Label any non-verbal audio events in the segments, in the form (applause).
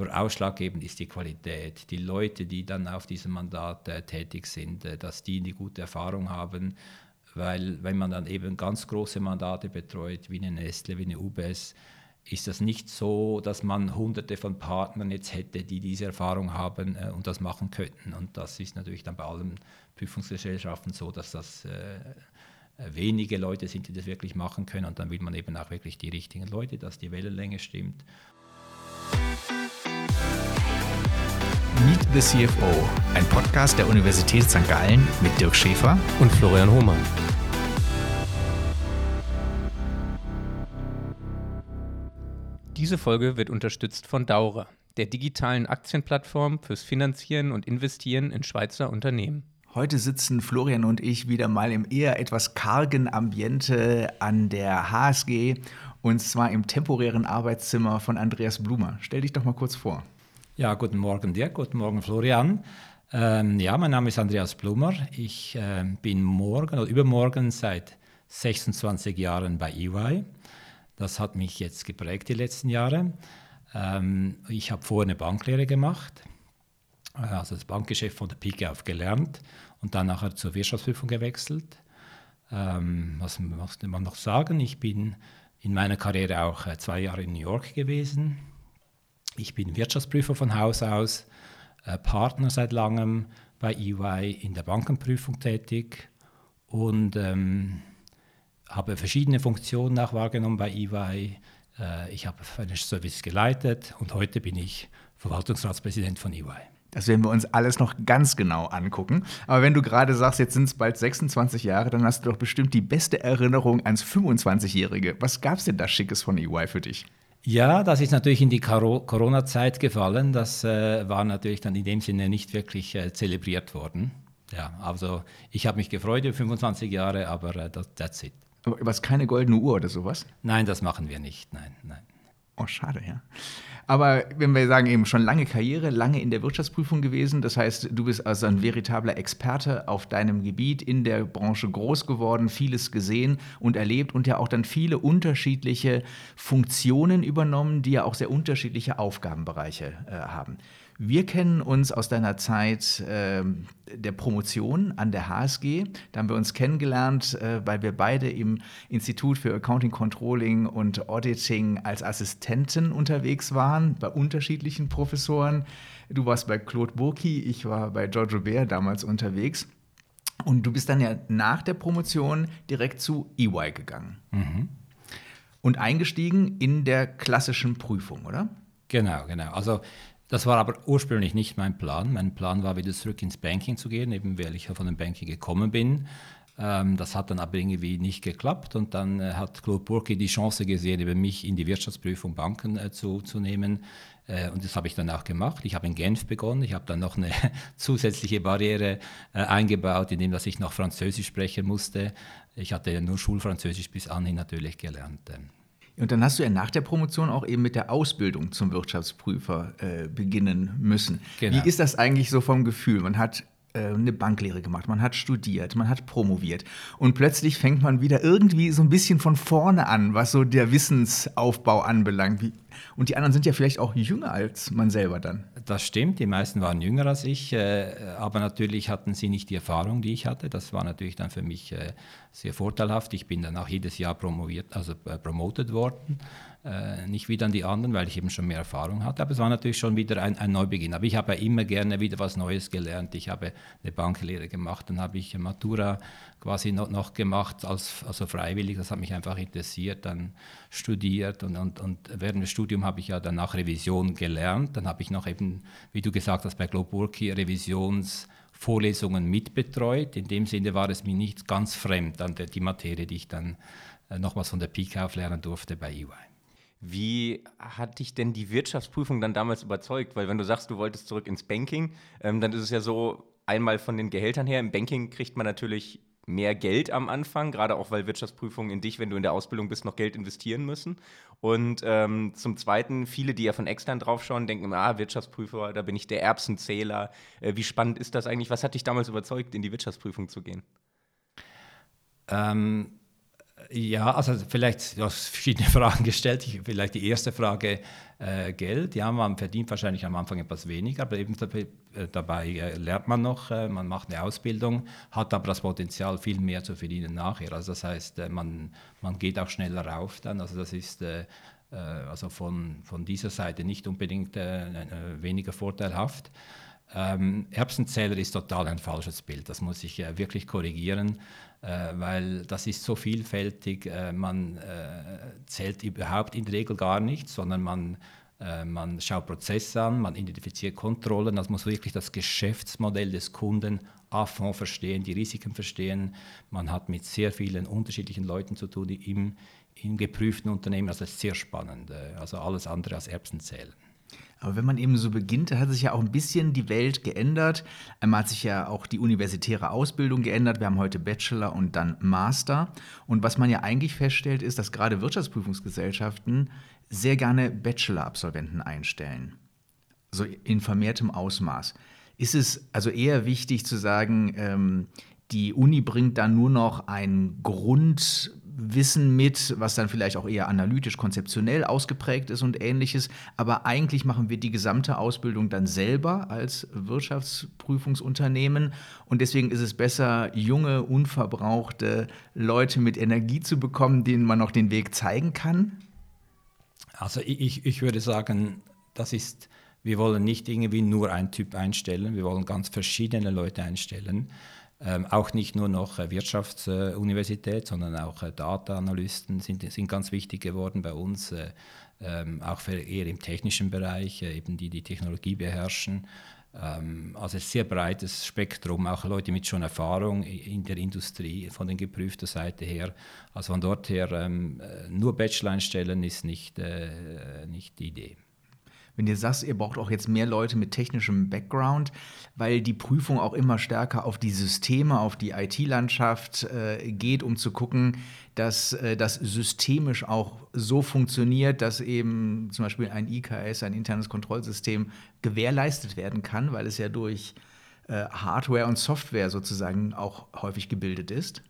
Aber ausschlaggebend ist die Qualität. Die Leute, die dann auf diesem Mandat äh, tätig sind, äh, dass die eine gute Erfahrung haben, weil wenn man dann eben ganz große Mandate betreut, wie eine Nestle, wie eine UBS, ist das nicht so, dass man hunderte von Partnern jetzt hätte, die diese Erfahrung haben äh, und das machen könnten. Und das ist natürlich dann bei allen Prüfungsgesellschaften so, dass das äh, wenige Leute sind, die das wirklich machen können. Und dann will man eben auch wirklich die richtigen Leute, dass die Wellenlänge stimmt. The CFO, ein Podcast der Universität St. Gallen mit Dirk Schäfer und Florian Hohmann. Diese Folge wird unterstützt von Daura, der digitalen Aktienplattform fürs Finanzieren und Investieren in Schweizer Unternehmen. Heute sitzen Florian und ich wieder mal im eher etwas kargen Ambiente an der HSG und zwar im temporären Arbeitszimmer von Andreas Blumer. Stell dich doch mal kurz vor. Ja, guten Morgen Dirk, guten Morgen Florian. Ähm, ja, mein Name ist Andreas Blumer. Ich äh, bin morgen oder übermorgen seit 26 Jahren bei EY. Das hat mich jetzt geprägt die letzten Jahre. Ähm, ich habe vorher eine Banklehre gemacht, äh, also das Bankgeschäft von der Pike auf gelernt und dann nachher zur Wirtschaftsprüfung gewechselt. Ähm, was muss man noch sagen? Ich bin in meiner Karriere auch äh, zwei Jahre in New York gewesen. Ich bin Wirtschaftsprüfer von Haus aus, äh, Partner seit langem bei EY in der Bankenprüfung tätig und ähm, habe verschiedene Funktionen auch wahrgenommen bei EY. Äh, ich habe Financial Service geleitet und heute bin ich Verwaltungsratspräsident von EY. Das werden wir uns alles noch ganz genau angucken. Aber wenn du gerade sagst, jetzt sind es bald 26 Jahre, dann hast du doch bestimmt die beste Erinnerung ans 25-Jährige. Was gab es denn da Schickes von EY für dich? Ja, das ist natürlich in die Corona-Zeit gefallen. Das äh, war natürlich dann in dem Sinne nicht wirklich äh, zelebriert worden. Ja, also ich habe mich gefreut über 25 Jahre, aber äh, das, that's it. Aber was, keine goldene Uhr oder sowas? Nein, das machen wir nicht. Nein, nein. Oh, schade, ja. Aber wenn wir sagen, eben schon lange Karriere, lange in der Wirtschaftsprüfung gewesen, das heißt, du bist also ein veritabler Experte auf deinem Gebiet, in der Branche groß geworden, vieles gesehen und erlebt und ja auch dann viele unterschiedliche Funktionen übernommen, die ja auch sehr unterschiedliche Aufgabenbereiche äh, haben. Wir kennen uns aus deiner Zeit äh, der Promotion an der HSG. Da haben wir uns kennengelernt, äh, weil wir beide im Institut für Accounting, Controlling und Auditing als Assistenten unterwegs waren, bei unterschiedlichen Professoren. Du warst bei Claude Burki, ich war bei Giorgio Bär damals unterwegs. Und du bist dann ja nach der Promotion direkt zu EY gegangen. Mhm. Und eingestiegen in der klassischen Prüfung, oder? Genau, genau. Also das war aber ursprünglich nicht mein Plan. Mein Plan war, wieder zurück ins Banking zu gehen, eben weil ich ja von dem Banking gekommen bin. Ähm, das hat dann aber irgendwie nicht geklappt und dann äh, hat Claude Burki die Chance gesehen, über mich in die Wirtschaftsprüfung Banken äh, zu, zu nehmen. Äh, und das habe ich dann auch gemacht. Ich habe in Genf begonnen. Ich habe dann noch eine (laughs) zusätzliche Barriere eingebaut, indem dass ich noch Französisch sprechen musste. Ich hatte nur Schulfranzösisch bis anhin natürlich gelernt. Und dann hast du ja nach der Promotion auch eben mit der Ausbildung zum Wirtschaftsprüfer äh, beginnen müssen. Genau. Wie ist das eigentlich so vom Gefühl? Man hat äh, eine Banklehre gemacht, man hat studiert, man hat promoviert und plötzlich fängt man wieder irgendwie so ein bisschen von vorne an, was so der Wissensaufbau anbelangt. Wie, und die anderen sind ja vielleicht auch jünger als man selber dann. Das stimmt, die meisten waren jünger als ich, äh, aber natürlich hatten sie nicht die Erfahrung, die ich hatte. Das war natürlich dann für mich äh, sehr vorteilhaft. Ich bin dann auch jedes Jahr promoviert, also promoted worden äh, nicht wie dann die anderen, weil ich eben schon mehr Erfahrung hatte. Aber es war natürlich schon wieder ein, ein Neubeginn. Aber ich habe ja immer gerne wieder was Neues gelernt. Ich habe eine Banklehre gemacht, dann habe ich Matura quasi noch, noch gemacht, als, also freiwillig. Das hat mich einfach interessiert, dann studiert und, und, und während des Studiums habe ich ja danach Revision gelernt. Dann habe ich noch eben, wie du gesagt hast, bei Globurki Revisionsvorlesungen mitbetreut. In dem Sinne war es mir nicht ganz fremd, an der, die Materie, die ich dann äh, nochmals von der Pike auf lernen durfte bei EY. Wie hat dich denn die Wirtschaftsprüfung dann damals überzeugt? Weil wenn du sagst, du wolltest zurück ins Banking, ähm, dann ist es ja so, einmal von den Gehältern her, im Banking kriegt man natürlich mehr Geld am Anfang, gerade auch weil Wirtschaftsprüfungen in dich, wenn du in der Ausbildung bist, noch Geld investieren müssen. Und ähm, zum Zweiten, viele, die ja von extern draufschauen, denken, ah, Wirtschaftsprüfer, da bin ich der Erbsenzähler. Äh, wie spannend ist das eigentlich? Was hat dich damals überzeugt, in die Wirtschaftsprüfung zu gehen? Ähm, Ja, also vielleicht, du hast verschiedene (laughs) Fragen gestellt. Ich, vielleicht die erste Frage, äh, Geld. Ja, man verdient wahrscheinlich am Anfang etwas weniger, aber eben dabei, äh, dabei äh, lernt man noch, äh, man macht eine Ausbildung, hat aber das Potenzial, viel mehr zu verdienen nachher. Also das heißt, äh, man, man geht auch schneller rauf dann. Also das ist äh, also von, von dieser Seite nicht unbedingt weniger vorteilhaft. Ähm, Erbsenzähler ist total ein falsches Bild. Das muss ich wirklich korrigieren, weil das ist so vielfältig. Äh, man äh, zählt überhaupt in der Regel gar nichts, sondern man, äh, man schaut Prozesse an, man identifiziert Kontrollen. Das muss wirklich das Geschäftsmodell des Kunden à fond verstehen, die Risiken verstehen. Man hat mit sehr vielen unterschiedlichen Leuten zu tun im, im geprüften Unternehmen. Also das ist sehr spannend. Äh, also alles andere als Erbsenzählen. Aber wenn man eben so beginnt, hat sich ja auch ein bisschen die Welt geändert. Einmal hat sich ja auch die universitäre Ausbildung geändert. Wir haben heute Bachelor und dann Master. Und was man ja eigentlich feststellt, ist, dass gerade Wirtschaftsprüfungsgesellschaften sehr gerne Bachelor-Absolventen einstellen. So in vermehrtem Ausmaß. Ist es also eher wichtig zu sagen, ähm, die Uni bringt dann nur noch ein Grund, Wissen mit, was dann vielleicht auch eher analytisch, konzeptionell ausgeprägt ist und ähnliches. Aber eigentlich machen wir die gesamte Ausbildung dann selber als Wirtschaftsprüfungsunternehmen. Und deswegen ist es besser, junge, unverbrauchte Leute mit Energie zu bekommen, denen man noch den Weg zeigen kann. Also ich, ich würde sagen, das ist, wir wollen nicht irgendwie nur einen Typ einstellen, wir wollen ganz verschiedene Leute einstellen. Ähm, auch nicht nur noch äh, Wirtschaftsuniversität, sondern auch äh, Data-Analysten sind, sind ganz wichtig geworden bei uns, äh, ähm, auch für eher im technischen Bereich, äh, eben die die Technologie beherrschen. Ähm, also ein sehr breites Spektrum, auch Leute mit schon Erfahrung in der Industrie von der geprüften Seite her. Also von dort her ähm, äh, nur Bachelor einstellen ist nicht, äh, nicht die Idee wenn ihr sagst, ihr braucht auch jetzt mehr Leute mit technischem Background, weil die Prüfung auch immer stärker auf die Systeme, auf die IT-Landschaft äh, geht, um zu gucken, dass äh, das systemisch auch so funktioniert, dass eben zum Beispiel ein IKS, ein internes Kontrollsystem, gewährleistet werden kann, weil es ja durch äh, Hardware und Software sozusagen auch häufig gebildet ist.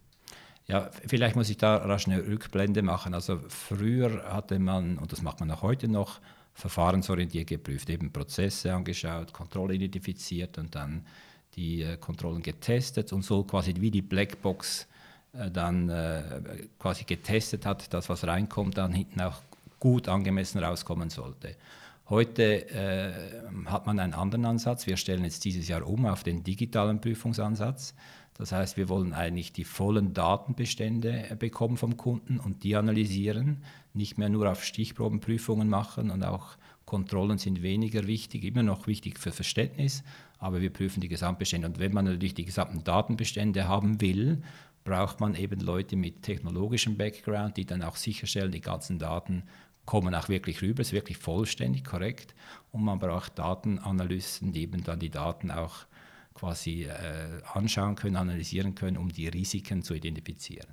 Ja, vielleicht muss ich da rasch eine Rückblende machen. Also früher hatte man, und das macht man auch heute noch, verfahrensorientiert geprüft, eben Prozesse angeschaut, Kontrolle identifiziert und dann die äh, Kontrollen getestet und so quasi wie die Blackbox äh, dann äh, quasi getestet hat, dass was reinkommt, dann hinten auch gut angemessen rauskommen sollte. Heute äh, hat man einen anderen Ansatz. Wir stellen jetzt dieses Jahr um auf den digitalen Prüfungsansatz. Das heißt, wir wollen eigentlich die vollen Datenbestände bekommen vom Kunden und die analysieren, nicht mehr nur auf Stichprobenprüfungen machen und auch Kontrollen sind weniger wichtig, immer noch wichtig für Verständnis, aber wir prüfen die Gesamtbestände. Und wenn man natürlich die gesamten Datenbestände haben will, braucht man eben Leute mit technologischem Background, die dann auch sicherstellen, die ganzen Daten kommen auch wirklich rüber, ist wirklich vollständig korrekt. Und man braucht Datenanalysten, die eben dann die Daten auch quasi äh, anschauen können, analysieren können, um die Risiken zu identifizieren.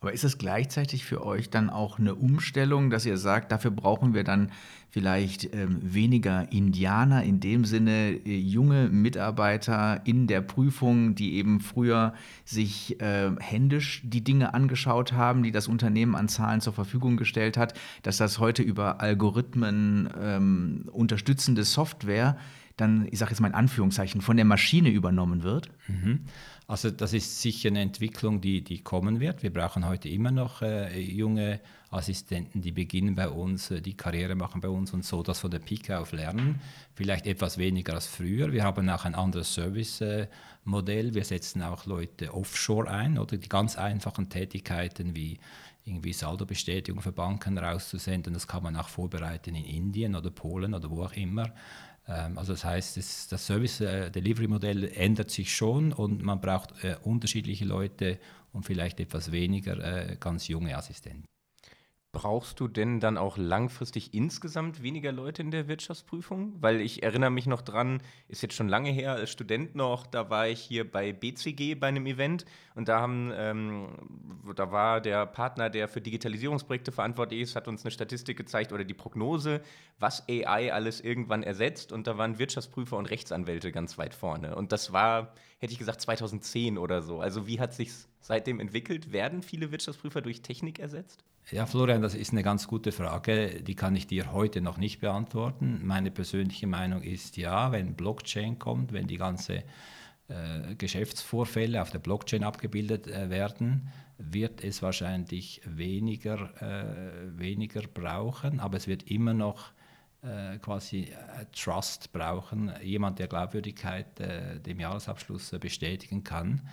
Aber ist es gleichzeitig für euch dann auch eine Umstellung, dass ihr sagt, dafür brauchen wir dann vielleicht ähm, weniger Indianer, in dem Sinne äh, junge Mitarbeiter in der Prüfung, die eben früher sich äh, händisch die Dinge angeschaut haben, die das Unternehmen an Zahlen zur Verfügung gestellt hat, dass das heute über Algorithmen ähm, unterstützende Software dann, ich sage jetzt mal in Anführungszeichen, von der Maschine übernommen wird? Mhm. Also das ist sicher eine Entwicklung, die, die kommen wird. Wir brauchen heute immer noch äh, junge Assistenten, die beginnen bei uns, äh, die Karriere machen bei uns und so das von der Pike auf lernen. Vielleicht etwas weniger als früher. Wir haben auch ein anderes Service-Modell. Äh, Wir setzen auch Leute offshore ein oder die ganz einfachen Tätigkeiten wie irgendwie Saldobestätigung für Banken rauszusenden. Das kann man auch vorbereiten in Indien oder Polen oder wo auch immer. Ähm, also das heißt, das, das Service-Delivery-Modell äh, ändert sich schon und man braucht äh, unterschiedliche Leute und vielleicht etwas weniger äh, ganz junge Assistenten. Brauchst du denn dann auch langfristig insgesamt weniger Leute in der Wirtschaftsprüfung? Weil ich erinnere mich noch dran, ist jetzt schon lange her, als Student noch, da war ich hier bei BCG bei einem Event und da haben, ähm, da war der Partner, der für Digitalisierungsprojekte verantwortlich ist, hat uns eine Statistik gezeigt oder die Prognose, was AI alles irgendwann ersetzt und da waren Wirtschaftsprüfer und Rechtsanwälte ganz weit vorne. Und das war, hätte ich gesagt, 2010 oder so. Also wie hat sich seitdem entwickelt? Werden viele Wirtschaftsprüfer durch Technik ersetzt? Ja, Florian, das ist eine ganz gute Frage. Die kann ich dir heute noch nicht beantworten. Meine persönliche Meinung ist ja, wenn Blockchain kommt, wenn die ganzen äh, Geschäftsvorfälle auf der Blockchain abgebildet äh, werden, wird es wahrscheinlich weniger, äh, weniger brauchen, aber es wird immer noch äh, quasi äh, Trust brauchen, jemand, der Glaubwürdigkeit äh, dem Jahresabschluss bestätigen kann.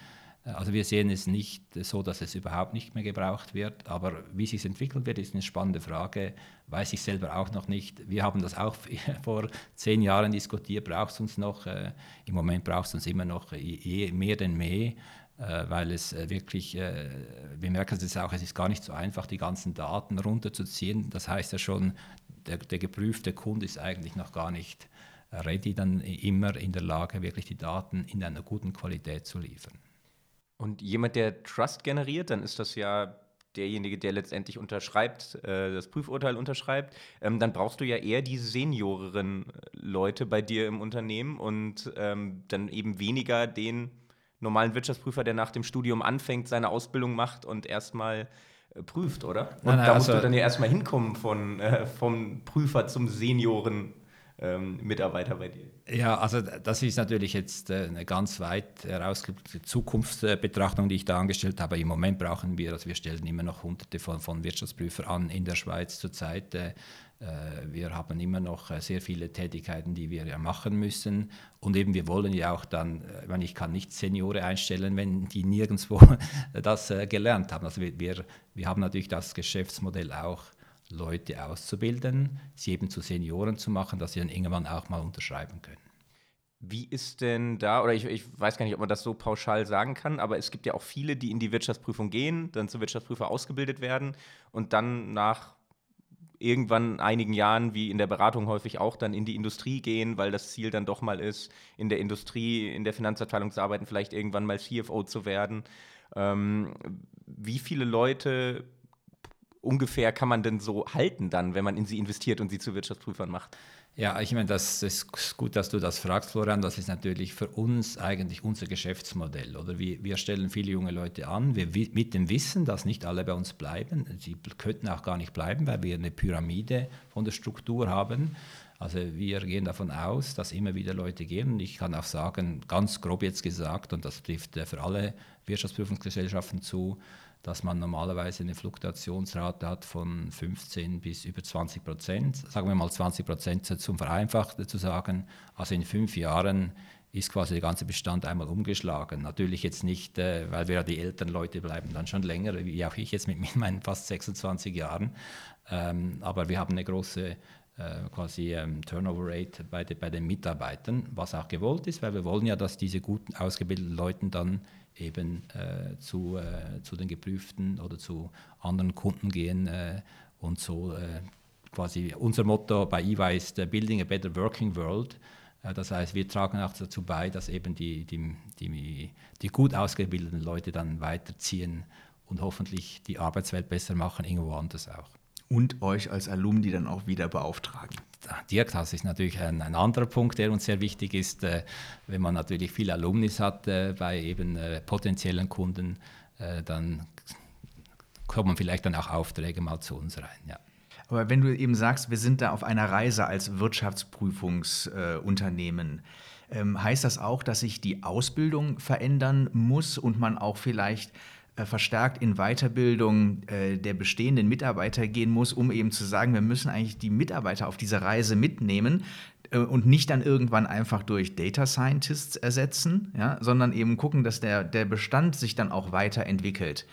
Also wir sehen es nicht so, dass es überhaupt nicht mehr gebraucht wird, aber wie sich entwickeln wird, ist eine spannende Frage, weiß ich selber auch noch nicht. Wir haben das auch (laughs) vor zehn Jahren diskutiert, braucht es uns noch, äh, im Moment braucht es uns immer noch mehr denn mehr, äh, weil es äh, wirklich, wir merken es auch, es ist gar nicht so einfach, die ganzen Daten runterzuziehen. Das heißt ja schon, der, der geprüfte Kunde ist eigentlich noch gar nicht ready, dann immer in der Lage, wirklich die Daten in einer guten Qualität zu liefern. Und jemand, der Trust generiert, dann ist das ja derjenige, der letztendlich unterschreibt, äh, das Prüfurteil unterschreibt, ähm, dann brauchst du ja eher die senioreren Leute bei dir im Unternehmen und ähm, dann eben weniger den normalen Wirtschaftsprüfer, der nach dem Studium anfängt, seine Ausbildung macht und erstmal äh, prüft, oder? Und nein, nein, da musst also, du dann ja erstmal hinkommen von, äh, vom Prüfer zum Senioren ähm, Mitarbeiter bei dir? Ja, also das ist natürlich jetzt äh, eine ganz weit herausgebliebene Zukunftsbetrachtung, die ich da angestellt habe. Im Moment brauchen wir, also wir stellen immer noch hunderte von, von Wirtschaftsprüfern an in der Schweiz zurzeit. Äh, äh, wir haben immer noch sehr viele Tätigkeiten, die wir ja machen müssen. Und eben, wir wollen ja auch dann, ich, meine, ich kann nicht Seniore einstellen, wenn die nirgendwo (laughs) das gelernt haben. Also wir, wir haben natürlich das Geschäftsmodell auch Leute auszubilden, sie eben zu Senioren zu machen, dass sie dann irgendwann auch mal unterschreiben können. Wie ist denn da, oder ich, ich, weiß gar nicht, ob man das so pauschal sagen kann, aber es gibt ja auch viele, die in die Wirtschaftsprüfung gehen, dann zum Wirtschaftsprüfer ausgebildet werden und dann nach irgendwann einigen Jahren, wie in der Beratung häufig auch, dann in die Industrie gehen, weil das Ziel dann doch mal ist, in der Industrie, in der Finanzabteilung zu arbeiten, vielleicht irgendwann mal CFO zu werden. Ähm, wie viele Leute ungefähr kann man denn so halten dann, wenn man in sie investiert und sie zu Wirtschaftsprüfern macht? Ja, ich meine, das ist gut, dass du das fragst, Florian. Das ist natürlich für uns eigentlich unser Geschäftsmodell. Oder wir, wir stellen viele junge Leute an, wir, mit dem Wissen, dass nicht alle bei uns bleiben. Sie könnten auch gar nicht bleiben, weil wir eine Pyramide von der Struktur haben. Also wir gehen davon aus, dass immer wieder Leute gehen. Und ich kann auch sagen, ganz grob jetzt gesagt, und das trifft für alle Wirtschaftsprüfungsgesellschaften zu, dass man normalerweise eine Fluktuationsrate hat von 15 bis über 20 Prozent. Sagen wir mal 20 Prozent zum Vereinfachten zu sagen. Also in fünf Jahren ist quasi der ganze Bestand einmal umgeschlagen. Natürlich jetzt nicht, äh, weil wir ja die älteren Leute bleiben dann schon länger, wie auch ich jetzt mit (laughs) meinen fast 26 Jahren. Ähm, aber wir haben eine große äh, quasi ähm, Turnover Rate bei, de, bei den Mitarbeitern, was auch gewollt ist, weil wir wollen ja, dass diese guten ausgebildeten Leute dann eben äh, zu, äh, zu den Geprüften oder zu anderen Kunden gehen äh, und so äh, quasi unser Motto bei EY ist äh, Building a Better Working World. Äh, das heißt, wir tragen auch dazu bei, dass eben die, die, die, die gut ausgebildeten Leute dann weiterziehen und hoffentlich die Arbeitswelt besser machen, irgendwo anders auch und euch als Alumni dann auch wieder beauftragen. Dirk, das ist natürlich ein, ein, anderer Punkt, der uns sehr wichtig ist, äh, wenn man natürlich viele Alumnis hat äh, bei eben äh, potenziellen Kunden, äh, dann kommen vielleicht dann auch Aufträge mal zu uns rein. Ja. Aber wenn du eben sagst, wir sind da auf einer Reise als Wirtschaftsprüfungsunternehmen, ähm, heißt das auch, dass sich die Ausbildung verändern muss und man auch vielleicht verstärkt in Weiterbildung äh, der bestehenden Mitarbeiter gehen muss, um eben zu sagen, wir müssen eigentlich die Mitarbeiter auf diese Reise mitnehmen äh, und nicht dann irgendwann einfach durch Data Scientists ersetzen, ja, sondern eben gucken, dass der, der Bestand sich dann auch weiterentwickelt.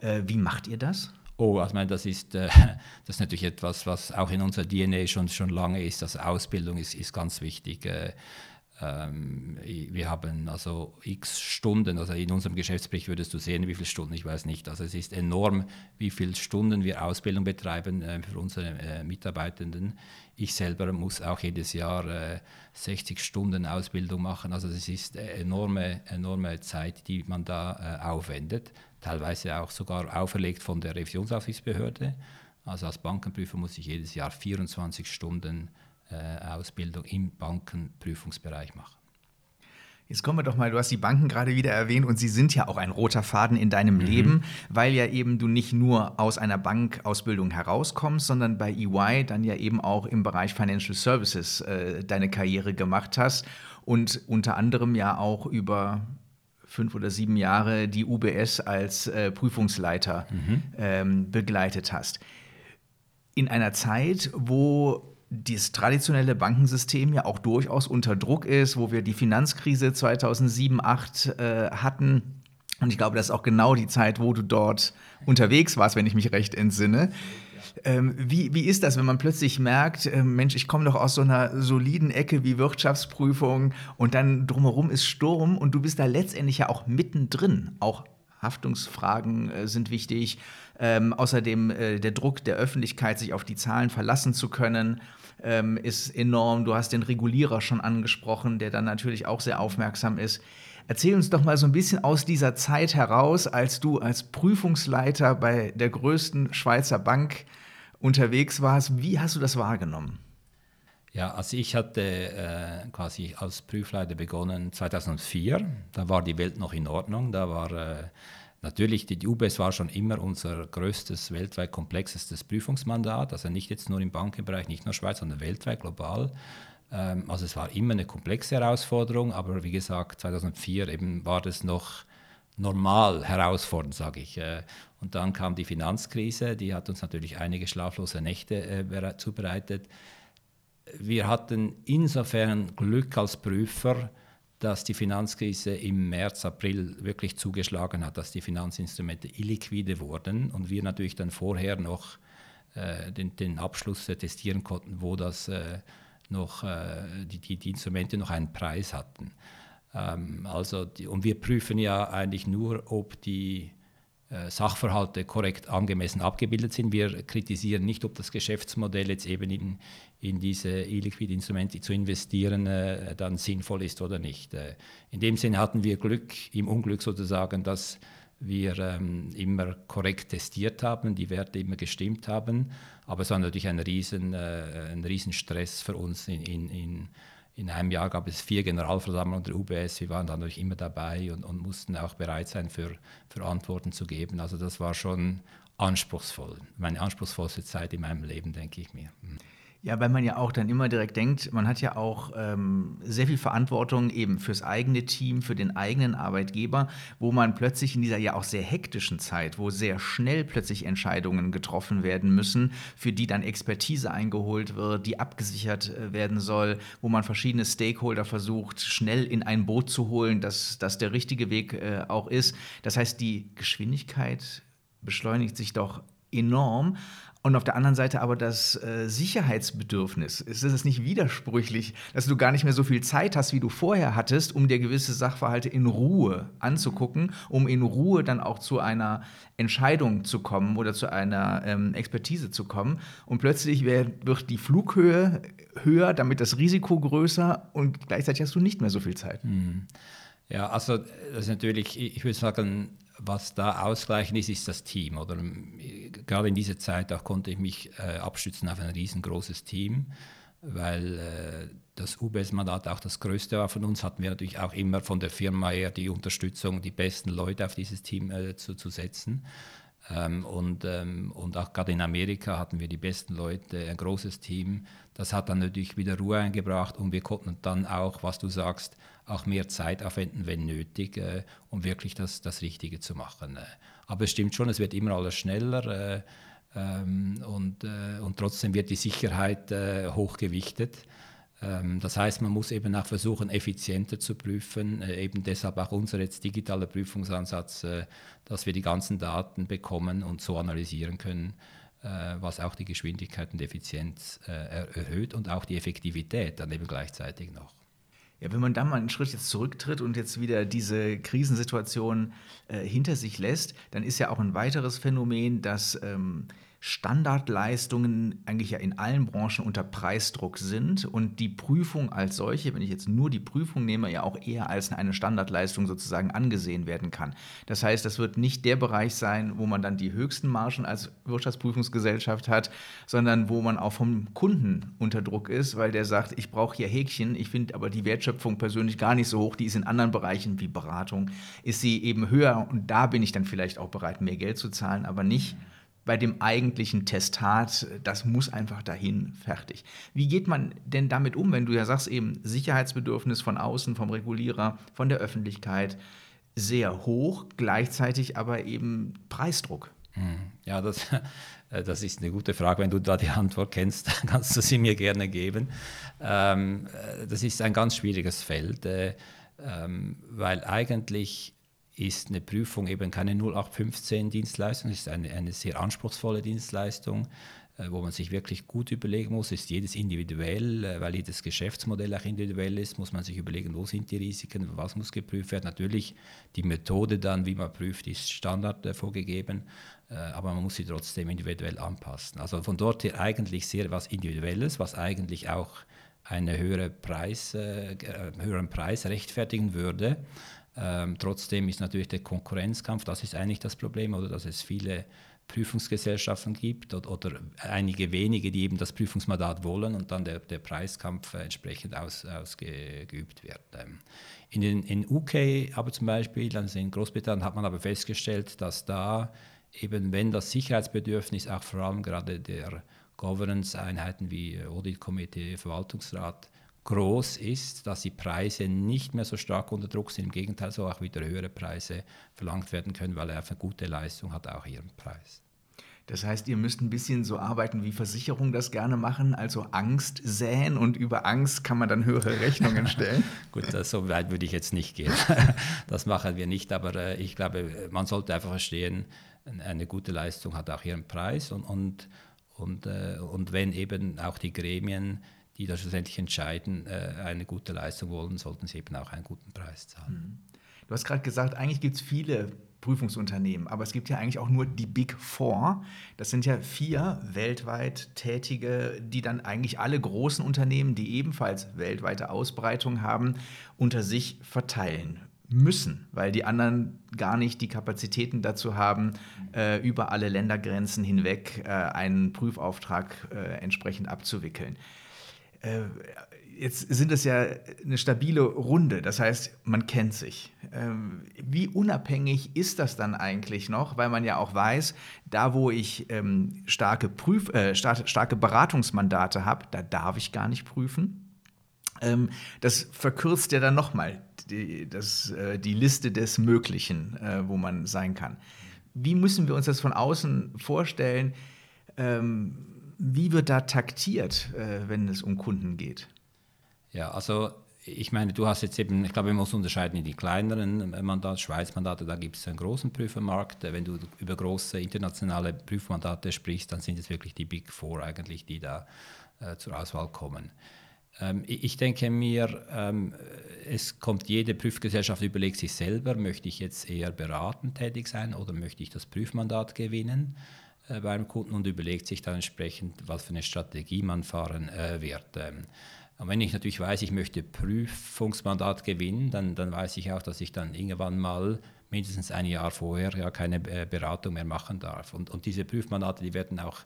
Äh, wie macht ihr das? Oh, also ich meine, das ist, äh, (laughs) das ist natürlich etwas, was auch in unserer DNA schon, schon lange ist. Also Ausbildung ist, ist ganz wichtig. Äh, Ähm, wir haben also x Stunden, also in unserem Geschäftsbericht würdest du sehen, wie viele Stunden, ich weiß nicht. Also es ist enorm, wie viele Stunden wir Ausbildung betreiben äh, für unsere äh, Mitarbeitenden. Ich selber muss auch jedes Jahr äh, 60 Stunden Ausbildung machen. Also es ist enorme, enorme Zeit, die man da äh, aufwendet, teilweise auch sogar auferlegt von der Revisionsaufsichtsbehörde. Also als Bankenprüfer muss ich jedes Jahr 24 Stunden äh, Ausbildung im Bankenprüfungsbereich machen. Jetzt kommen wir doch mal, du hast die Banken gerade wieder erwähnt und sie sind ja auch ein roter Faden in deinem mhm. Leben, weil ja eben du nicht nur aus einer Bankausbildung herauskommst, sondern bei EY dann ja eben auch im Bereich Financial Services äh, deine Karriere gemacht hast und unter anderem ja auch über fünf oder sieben Jahre die UBS als äh, Prüfungsleiter mhm. ähm, begleitet hast. In einer Zeit, wo das traditionelle Bankensystem ja auch durchaus unter Druck ist, wo wir die Finanzkrise 2007, 2008 äh, hatten. Und ich glaube, das ist auch genau die Zeit, wo du dort unterwegs warst, wenn ich mich recht entsinne. Ähm, wie, wie ist das, wenn man plötzlich merkt, äh, Mensch, ich komme doch aus so einer soliden Ecke wie Wirtschaftsprüfung und dann drumherum ist Sturm und du bist da letztendlich ja auch mittendrin. Auch Haftungsfragen äh, sind wichtig. Ähm, außerdem äh, der Druck der Öffentlichkeit, sich auf die Zahlen verlassen zu können, ähm, ist enorm. Du hast den Regulierer schon angesprochen, der dann natürlich auch sehr aufmerksam ist. Erzähl uns doch mal so ein bisschen aus dieser Zeit heraus, als du als Prüfungsleiter bei der größten Schweizer Bank unterwegs warst. Wie hast du das wahrgenommen? Ja, also ich hatte äh, quasi als Prüfleiter begonnen 2004. Da war die Welt noch in Ordnung. Da war äh, Natürlich, die UBS war schon immer unser größtes, weltweit komplexestes Prüfungsmandat, also nicht jetzt nur im Bankenbereich, nicht nur Schweiz, sondern weltweit, global. Ähm, also es war immer eine komplexe Herausforderung, aber wie gesagt, 2004 eben war das noch normal herausfordernd, sage ich. Äh, und dann kam die Finanzkrise, die hat uns natürlich einige schlaflose Nächte äh, zubereitet. Wir hatten insofern Glück als Prüfer, dass die Finanzkrise im März, April wirklich zugeschlagen hat, dass die Finanzinstrumente illiquide wurden und wir natürlich dann vorher noch äh, den, den, Abschluss äh, testieren konnten, wo das äh, noch, äh, die, die, die, Instrumente noch einen Preis hatten. Ähm, also die, und wir prüfen ja eigentlich nur, ob die äh, Sachverhalte korrekt angemessen abgebildet sind. Wir kritisieren nicht, ob das Geschäftsmodell jetzt eben in, in diese illiquide Instrumente zu investieren äh, dann sinnvoll ist oder nicht. Äh, in dem Sinne hatten wir Glück im Unglück sozusagen, dass wir ähm, immer korrekt testiert haben, die Werte immer gestimmt haben. Aber es war natürlich ein riesen, äh, ein riesen Stress für uns in, in, in in einem Jahr gab es vier Generalversammlungen der UBS. Wir waren dann natürlich immer dabei und, und mussten auch bereit sein, für, für Antworten zu geben. Also das war schon anspruchsvoll. Meine anspruchsvollste Zeit in meinem Leben, denke ich mir. Mhm. Ja, weil man ja auch dann immer direkt denkt, man hat ja auch ähm, sehr viel Verantwortung eben fürs eigene Team, für den eigenen Arbeitgeber, wo man plötzlich in dieser ja auch sehr hektischen Zeit, wo sehr schnell plötzlich Entscheidungen getroffen werden müssen, für die dann Expertise eingeholt wird, die abgesichert äh, werden soll, wo man verschiedene Stakeholder versucht, schnell in ein Boot zu holen, dass das der richtige Weg äh, auch ist. Das heißt, die Geschwindigkeit beschleunigt sich doch enorm. Und auf der anderen Seite aber das äh, Sicherheitsbedürfnis. Ist es nicht widersprüchlich, dass du gar nicht mehr so viel Zeit hast, wie du vorher hattest, um dir gewisse Sachverhalte in Ruhe anzugucken, um in Ruhe dann auch zu einer Entscheidung zu kommen oder zu einer ähm, Expertise zu kommen. Und plötzlich wird, die Flughöhe höher, damit das Risiko größer und gleichzeitig hast du nicht mehr so viel Zeit. Hm. Ja, also das ist natürlich, ich würde sagen, was da ausgleichend ist, ist das Team. Oder gerade in dieser Zeit auch konnte ich mich äh, abstützen auf ein riesengroßes Team, weil äh, das UBS-Mandat auch das größte war von uns, hatten wir natürlich auch immer von der Firma her die Unterstützung, die besten Leute auf dieses Team äh, zu, zu setzen. Ähm, und, ähm, und auch gerade in Amerika hatten wir die besten Leute, ein großes Team. Das hat dann natürlich wieder Ruhe eingebracht und wir konnten dann auch, was du sagst, auch mehr Zeit aufwenden, wenn nötig, äh, um wirklich das, das Richtige zu machen. Äh. Aber es stimmt schon, es wird immer alles schneller äh, ähm, und, äh, und trotzdem wird die Sicherheit hochgewichtet. Ähm, das heißt, man muss eben auch versuchen, effizienter zu prüfen. Äh, eben deshalb auch unser jetzt digitaler Prüfungsansatz, äh, dass wir die ganzen Daten bekommen und so analysieren können, was auch die Geschwindigkeit und Effizienz erhöht und auch die Effektivität dann eben gleichzeitig noch. Ja, wenn man dann mal einen Schritt jetzt zurücktritt und jetzt wieder diese Krisensituation äh, hinter sich lässt, dann ist ja auch ein weiteres Phänomen, dass ähm, Standardleistungen eigentlich ja in allen Branchen unter Preisdruck sind und die Prüfung als solche, wenn ich jetzt nur die Prüfung nehme, ja auch eher als eine Standardleistung sozusagen angesehen werden kann. Das heißt, das wird nicht der Bereich sein, wo man dann die höchsten Margen als Wirtschaftsprüfungsgesellschaft hat, sondern wo man auch vom Kunden unter Druck ist, weil der sagt, ich brauche hier Häkchen, ich finde aber die Wertschöpfung persönlich gar nicht so hoch, die ist in anderen Bereichen wie Beratung, ist sie eben höher und da bin ich dann vielleicht auch bereit, mehr Geld zu zahlen, aber nicht bei dem eigentlichen Testat, das muss einfach dahin, fertig. Wie geht man denn damit um, wenn du ja sagst, eben Sicherheitsbedürfnis von außen, vom Regulierer, von der Öffentlichkeit sehr hoch, gleichzeitig aber eben Preisdruck? Hm. Ja, das, äh, das ist eine gute Frage. Wenn du da die Antwort kennst, (laughs) kannst du sie mir gerne geben. Ähm, äh, das ist ein ganz schwieriges Feld, äh, ähm, weil eigentlich ist eine Prüfung eben keine 0815-Dienstleistung, es ist eine, eine sehr anspruchsvolle Dienstleistung, äh, wo man sich wirklich gut überlegen muss, ist jedes individuell, äh, weil jedes Geschäftsmodell auch individuell ist, muss man sich überlegen, wo sind die Risiken, was muss geprüft werden. Natürlich die Methode dann, wie man prüft, ist Standard äh, vorgegeben, aber man muss sie trotzdem individuell anpassen. Also von dort her eigentlich sehr was Individuelles, was eigentlich auch einen höhere Preis, äh, höheren Preis rechtfertigen würde. Ähm, trotzdem ist natürlich der Konkurrenzkampf, das ist eigentlich das Problem, oder dass es viele Prüfungsgesellschaften gibt oder, oder, einige wenige, die eben das Prüfungsmandat wollen und dann der, der Preiskampf äh, entsprechend aus, ausgeübt wird. Ähm, in den in UK aber zum Beispiel, also in Großbritannien hat man aber festgestellt, dass da eben, wenn das Sicherheitsbedürfnis auch vor allem gerade der Governance-Einheiten wie Audit-Komitee, Verwaltungsrat groß ist, dass die Preise nicht mehr so stark unter Druck sind. Im Gegenteil, so auch wieder höhere Preise verlangt werden können, weil er für gute Leistung hat auch ihren Preis. Das heißt, ihr müsst ein bisschen so arbeiten, wie Versicherungen das gerne machen, also Angst säen und über Angst kann man dann höhere (laughs) Rechnungen stellen. Gut, so weit würde ich jetzt nicht gehen. (laughs) das machen wir nicht, aber äh, ich glaube, man sollte einfach verstehen, eine gute Leistung hat auch ihren Preis und, und, und, äh, und wenn eben auch die Gremien die da schlussendlich entscheiden, äh, eine gute Leistung wollen, sollten sie eben auch einen guten Preis zahlen. Mhm. Du hast gerade gesagt, eigentlich gibt es viele Prüfungsunternehmen, aber es gibt ja eigentlich auch nur die Big Four. Das sind ja vier weltweit tätige, die dann eigentlich alle großen Unternehmen, die ebenfalls weltweite Ausbreitung haben, unter sich verteilen müssen, weil die anderen gar nicht die Kapazitäten dazu haben, äh, über alle Ländergrenzen hinweg äh, einen Prüfauftrag äh, entsprechend abzuwickeln. Äh, jetzt sind es ja eine stabile Runde, das heißt, man kennt sich. Ähm, wie unabhängig ist das dann eigentlich noch? Weil man ja auch weiß, da wo ich ähm, starke, Prüf äh, starke Beratungsmandate habe, da darf ich gar nicht prüfen. Ähm, das verkürzt ja dann nochmal die, äh, die Liste des Möglichen, äh, wo man sein kann. Wie müssen wir uns das von außen vorstellen? Ähm, wie wird da taktiert, äh, wenn es um Kunden geht? Ja, also ich meine, du hast jetzt eben, ich glaube, man muss unterscheiden in die kleineren Mandate, Schweizmandate, da gibt es einen großen Prüfermarkt. Wenn du über große internationale Prüfmandate sprichst, dann sind es wirklich die Big Four eigentlich, die da äh, zur Auswahl kommen. Ähm, ich denke mir, ähm, es kommt jede Prüfgesellschaft, überlegt sich selber, möchte ich jetzt eher beratend tätig sein oder möchte ich das Prüfmandat gewinnen? Äh, beim Kunden und überlegt sich dann entsprechend, was für eine Strategie man fahren äh, wird. Ähm, und wenn ich natürlich weiß, ich möchte Prüfungsmandat gewinnen, dann, dann weiß ich auch, dass ich dann irgendwann mal mindestens ein Jahr vorher ja keine äh, Beratung mehr machen darf. Und, und diese Prüfmandate, die werden auch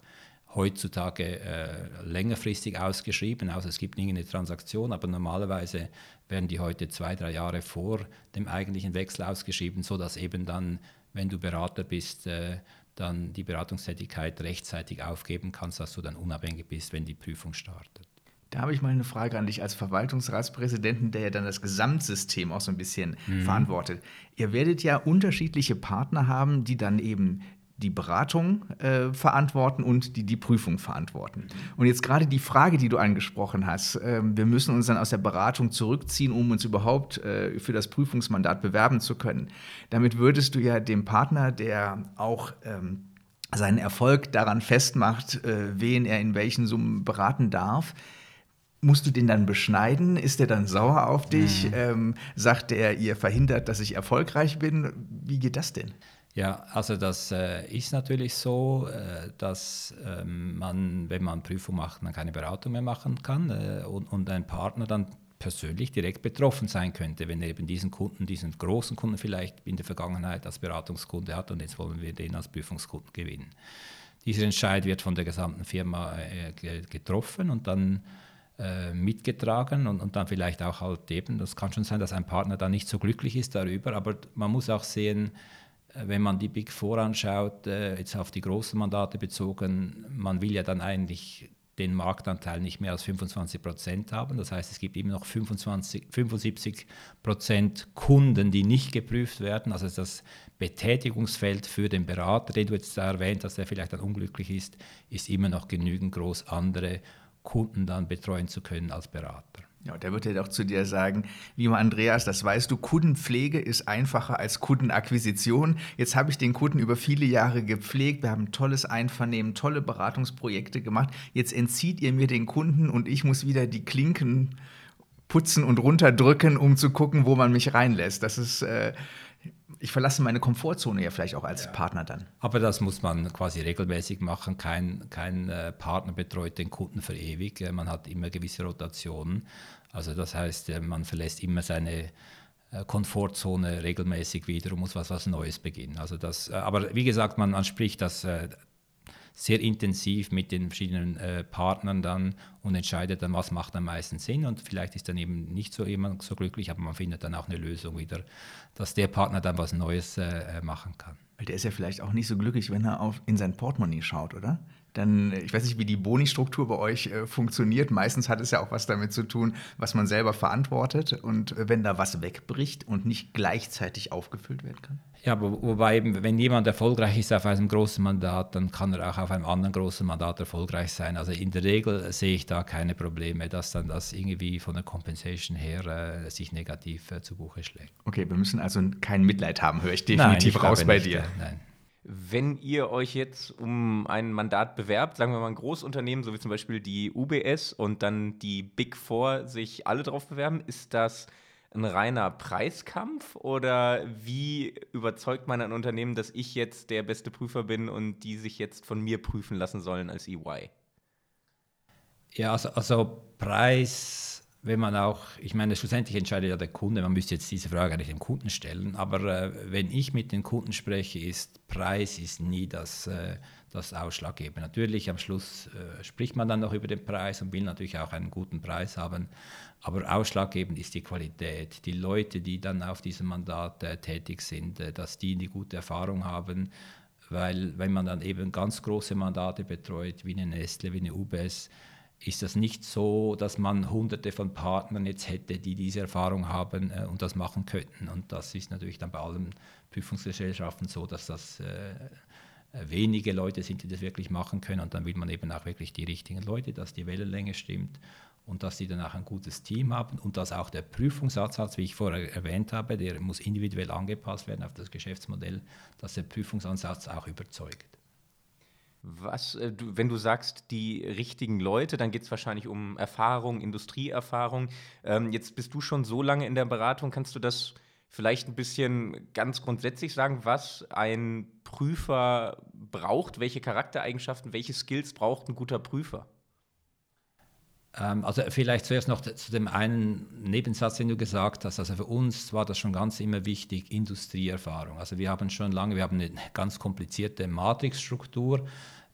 heutzutage äh, längerfristig ausgeschrieben, außer es gibt irgendeine Transaktion, aber normalerweise werden die heute zwei, drei Jahre vor dem eigentlichen Wechsel ausgeschrieben, sodass eben dann, wenn du Berater bist, äh, dann die Beratungstätigkeit rechtzeitig aufgeben kannst, dass du dann unabhängig bist, wenn die Prüfung startet. Da habe ich mal eine Frage an dich als Verwaltungsratspräsidenten, der ja dann das Gesamtsystem auch so ein bisschen mhm. verantwortet. Ihr werdet ja unterschiedliche Partner haben, die dann eben die Beratung äh, verantworten und die die Prüfung verantworten. Und jetzt gerade die Frage, die du angesprochen hast, äh, wir müssen uns dann aus der Beratung zurückziehen, um uns überhaupt äh, für das Prüfungsmandat bewerben zu können. Damit würdest du ja dem Partner, der auch ähm, seinen Erfolg daran festmacht, äh, wen er in welchen Summen beraten darf, Musst du den dann beschneiden? Ist der dann sauer auf dich? Mhm. Ähm, sagt er, ihr verhindert, dass ich erfolgreich bin? Wie geht das denn? Ja, also das äh, ist natürlich so, äh, dass ähm, man, wenn man Prüfung macht, man keine Beratung mehr machen kann äh, und, und ein Partner dann persönlich direkt betroffen sein könnte, wenn er eben diesen Kunden, diesen großen Kunden vielleicht in der Vergangenheit als Beratungskunde hat und jetzt wollen wir den als Prüfungskunden gewinnen. Dieser Entscheid wird von der gesamten Firma äh, getroffen und dann äh, mitgetragen und, und dann vielleicht auch halt eben, das kann schon sein, dass ein Partner da nicht so glücklich ist darüber, aber man muss auch sehen, wenn man die Big Four anschaut, äh, jetzt auf die großen Mandate bezogen, man will ja dann eigentlich den Marktanteil nicht mehr als 25 Prozent haben. Das heißt, es gibt immer noch 25, 75 Prozent Kunden, die nicht geprüft werden. Also das Betätigungsfeld für den Berater, den du jetzt da erwähnt hast, der vielleicht dann unglücklich ist, ist immer noch genügend groß, andere Kunden dann betreuen zu können als Berater. Ja, der wird ja doch zu dir sagen, lieber Andreas, das weißt du, Kundenpflege ist einfacher als Kundenakquisition. Jetzt habe ich den Kunden über viele Jahre gepflegt, wir haben tolles Einvernehmen, tolle Beratungsprojekte gemacht. Jetzt entzieht ihr mir den Kunden und ich muss wieder die Klinken putzen und runterdrücken, um zu gucken, wo man mich reinlässt. Das ist äh, ich verlasse meine Komfortzone ja vielleicht auch als ja. Partner dann. Aber das muss man quasi regelmäßig machen. Kein, kein äh, Partner betreut den Kunden für ewig. Äh, man hat immer gewisse Rotationen. Also das heißt, äh, man verlässt immer seine Komfortzone regelmäßig wieder und muss was, was Neues beginnen. Also das, aber wie gesagt, man, man spricht das sehr intensiv mit den verschiedenen äh, Partnern dann und entscheidet dann, was macht am meisten Sinn. Und vielleicht ist dann eben nicht so jemand so glücklich, aber man findet dann auch eine Lösung wieder, dass der Partner dann was Neues äh, äh machen kann. Weil der ist ja vielleicht auch nicht so glücklich, wenn er auf, in sein Portemonnaie schaut, oder? dann, ich weiß nicht, wie die Boni-Struktur bei euch äh, funktioniert. Meistens hat es ja auch was damit zu tun, was man selber verantwortet und äh, wenn da was wegbricht und nicht gleichzeitig aufgefüllt werden kann. Ja, aber wobei eben, wenn jemand erfolgreich ist auf einem großen Mandat, dann kann er auch auf einem anderen großen Mandat erfolgreich sein. Also in der Regel sehe ich da keine Probleme, dass dann das irgendwie von der Compensation her äh, sich negativ äh, zu Buche schlägt. Okay, wir müssen also kein Mitleid haben, höre ich definitiv nein, ich raus bei nicht, dir. Nein. Wenn ihr euch jetzt um ein Mandat bewerbt, sagen wir mal ein Großunternehmen, so wie zum Beispiel die UBS und dann die Big Four sich alle darauf bewerben, ist das ein reiner Preiskampf oder wie überzeugt man ein Unternehmen, dass ich jetzt der beste Prüfer bin und die sich jetzt von mir prüfen lassen sollen als EY? Ja, also, also Preis wenn man auch, ich meine, schlussendlich entscheidet ja der Kunde, man müsste jetzt diese Frage eigentlich dem Kunden stellen, aber äh, wenn ich mit den Kunden spreche, ist Preis ist nie das, äh, das Ausschlaggebende. Natürlich am Schluss äh, spricht man dann noch über den Preis und will natürlich auch einen guten Preis haben, aber ausschlaggebend ist die Qualität. Die Leute, die dann auf diesem Mandat äh, tätig sind, äh, dass die eine gute Erfahrung haben, weil wenn man dann eben ganz große Mandate betreut, wie eine Nestle, wie eine UBS, ist das nicht so, dass man hunderte von Partnern jetzt hätte, die diese Erfahrung haben äh, und das machen könnten. Und das ist natürlich dann bei allen Prüfungsgesellschaften so, dass das äh, wenige Leute sind, die das wirklich machen können. Und dann will man eben auch wirklich die richtigen Leute, dass die Wellenlänge stimmt und dass sie dann auch ein gutes Team haben und dass auch der Prüfungsansatz, wie ich vorher erwähnt habe, der muss individuell angepasst werden auf das Geschäftsmodell, dass der Prüfungsansatz auch überzeugt. Was, äh, wenn du sagst, die richtigen Leute, dann geht es wahrscheinlich um Erfahrung, Industrieerfahrung. Ähm, jetzt bist du schon so lange in der Beratung, kannst du das vielleicht ein bisschen ganz grundsätzlich sagen, was ein Prüfer braucht, welche Charaktereigenschaften, welche Skills braucht ein guter Prüfer? Ähm, also vielleicht zuerst noch zu dem einen Nebensatz, den du gesagt hast. Also für uns war das schon ganz immer wichtig, Industrieerfahrung. Also wir haben schon lange, wir haben eine ganz komplizierte Matrixstruktur,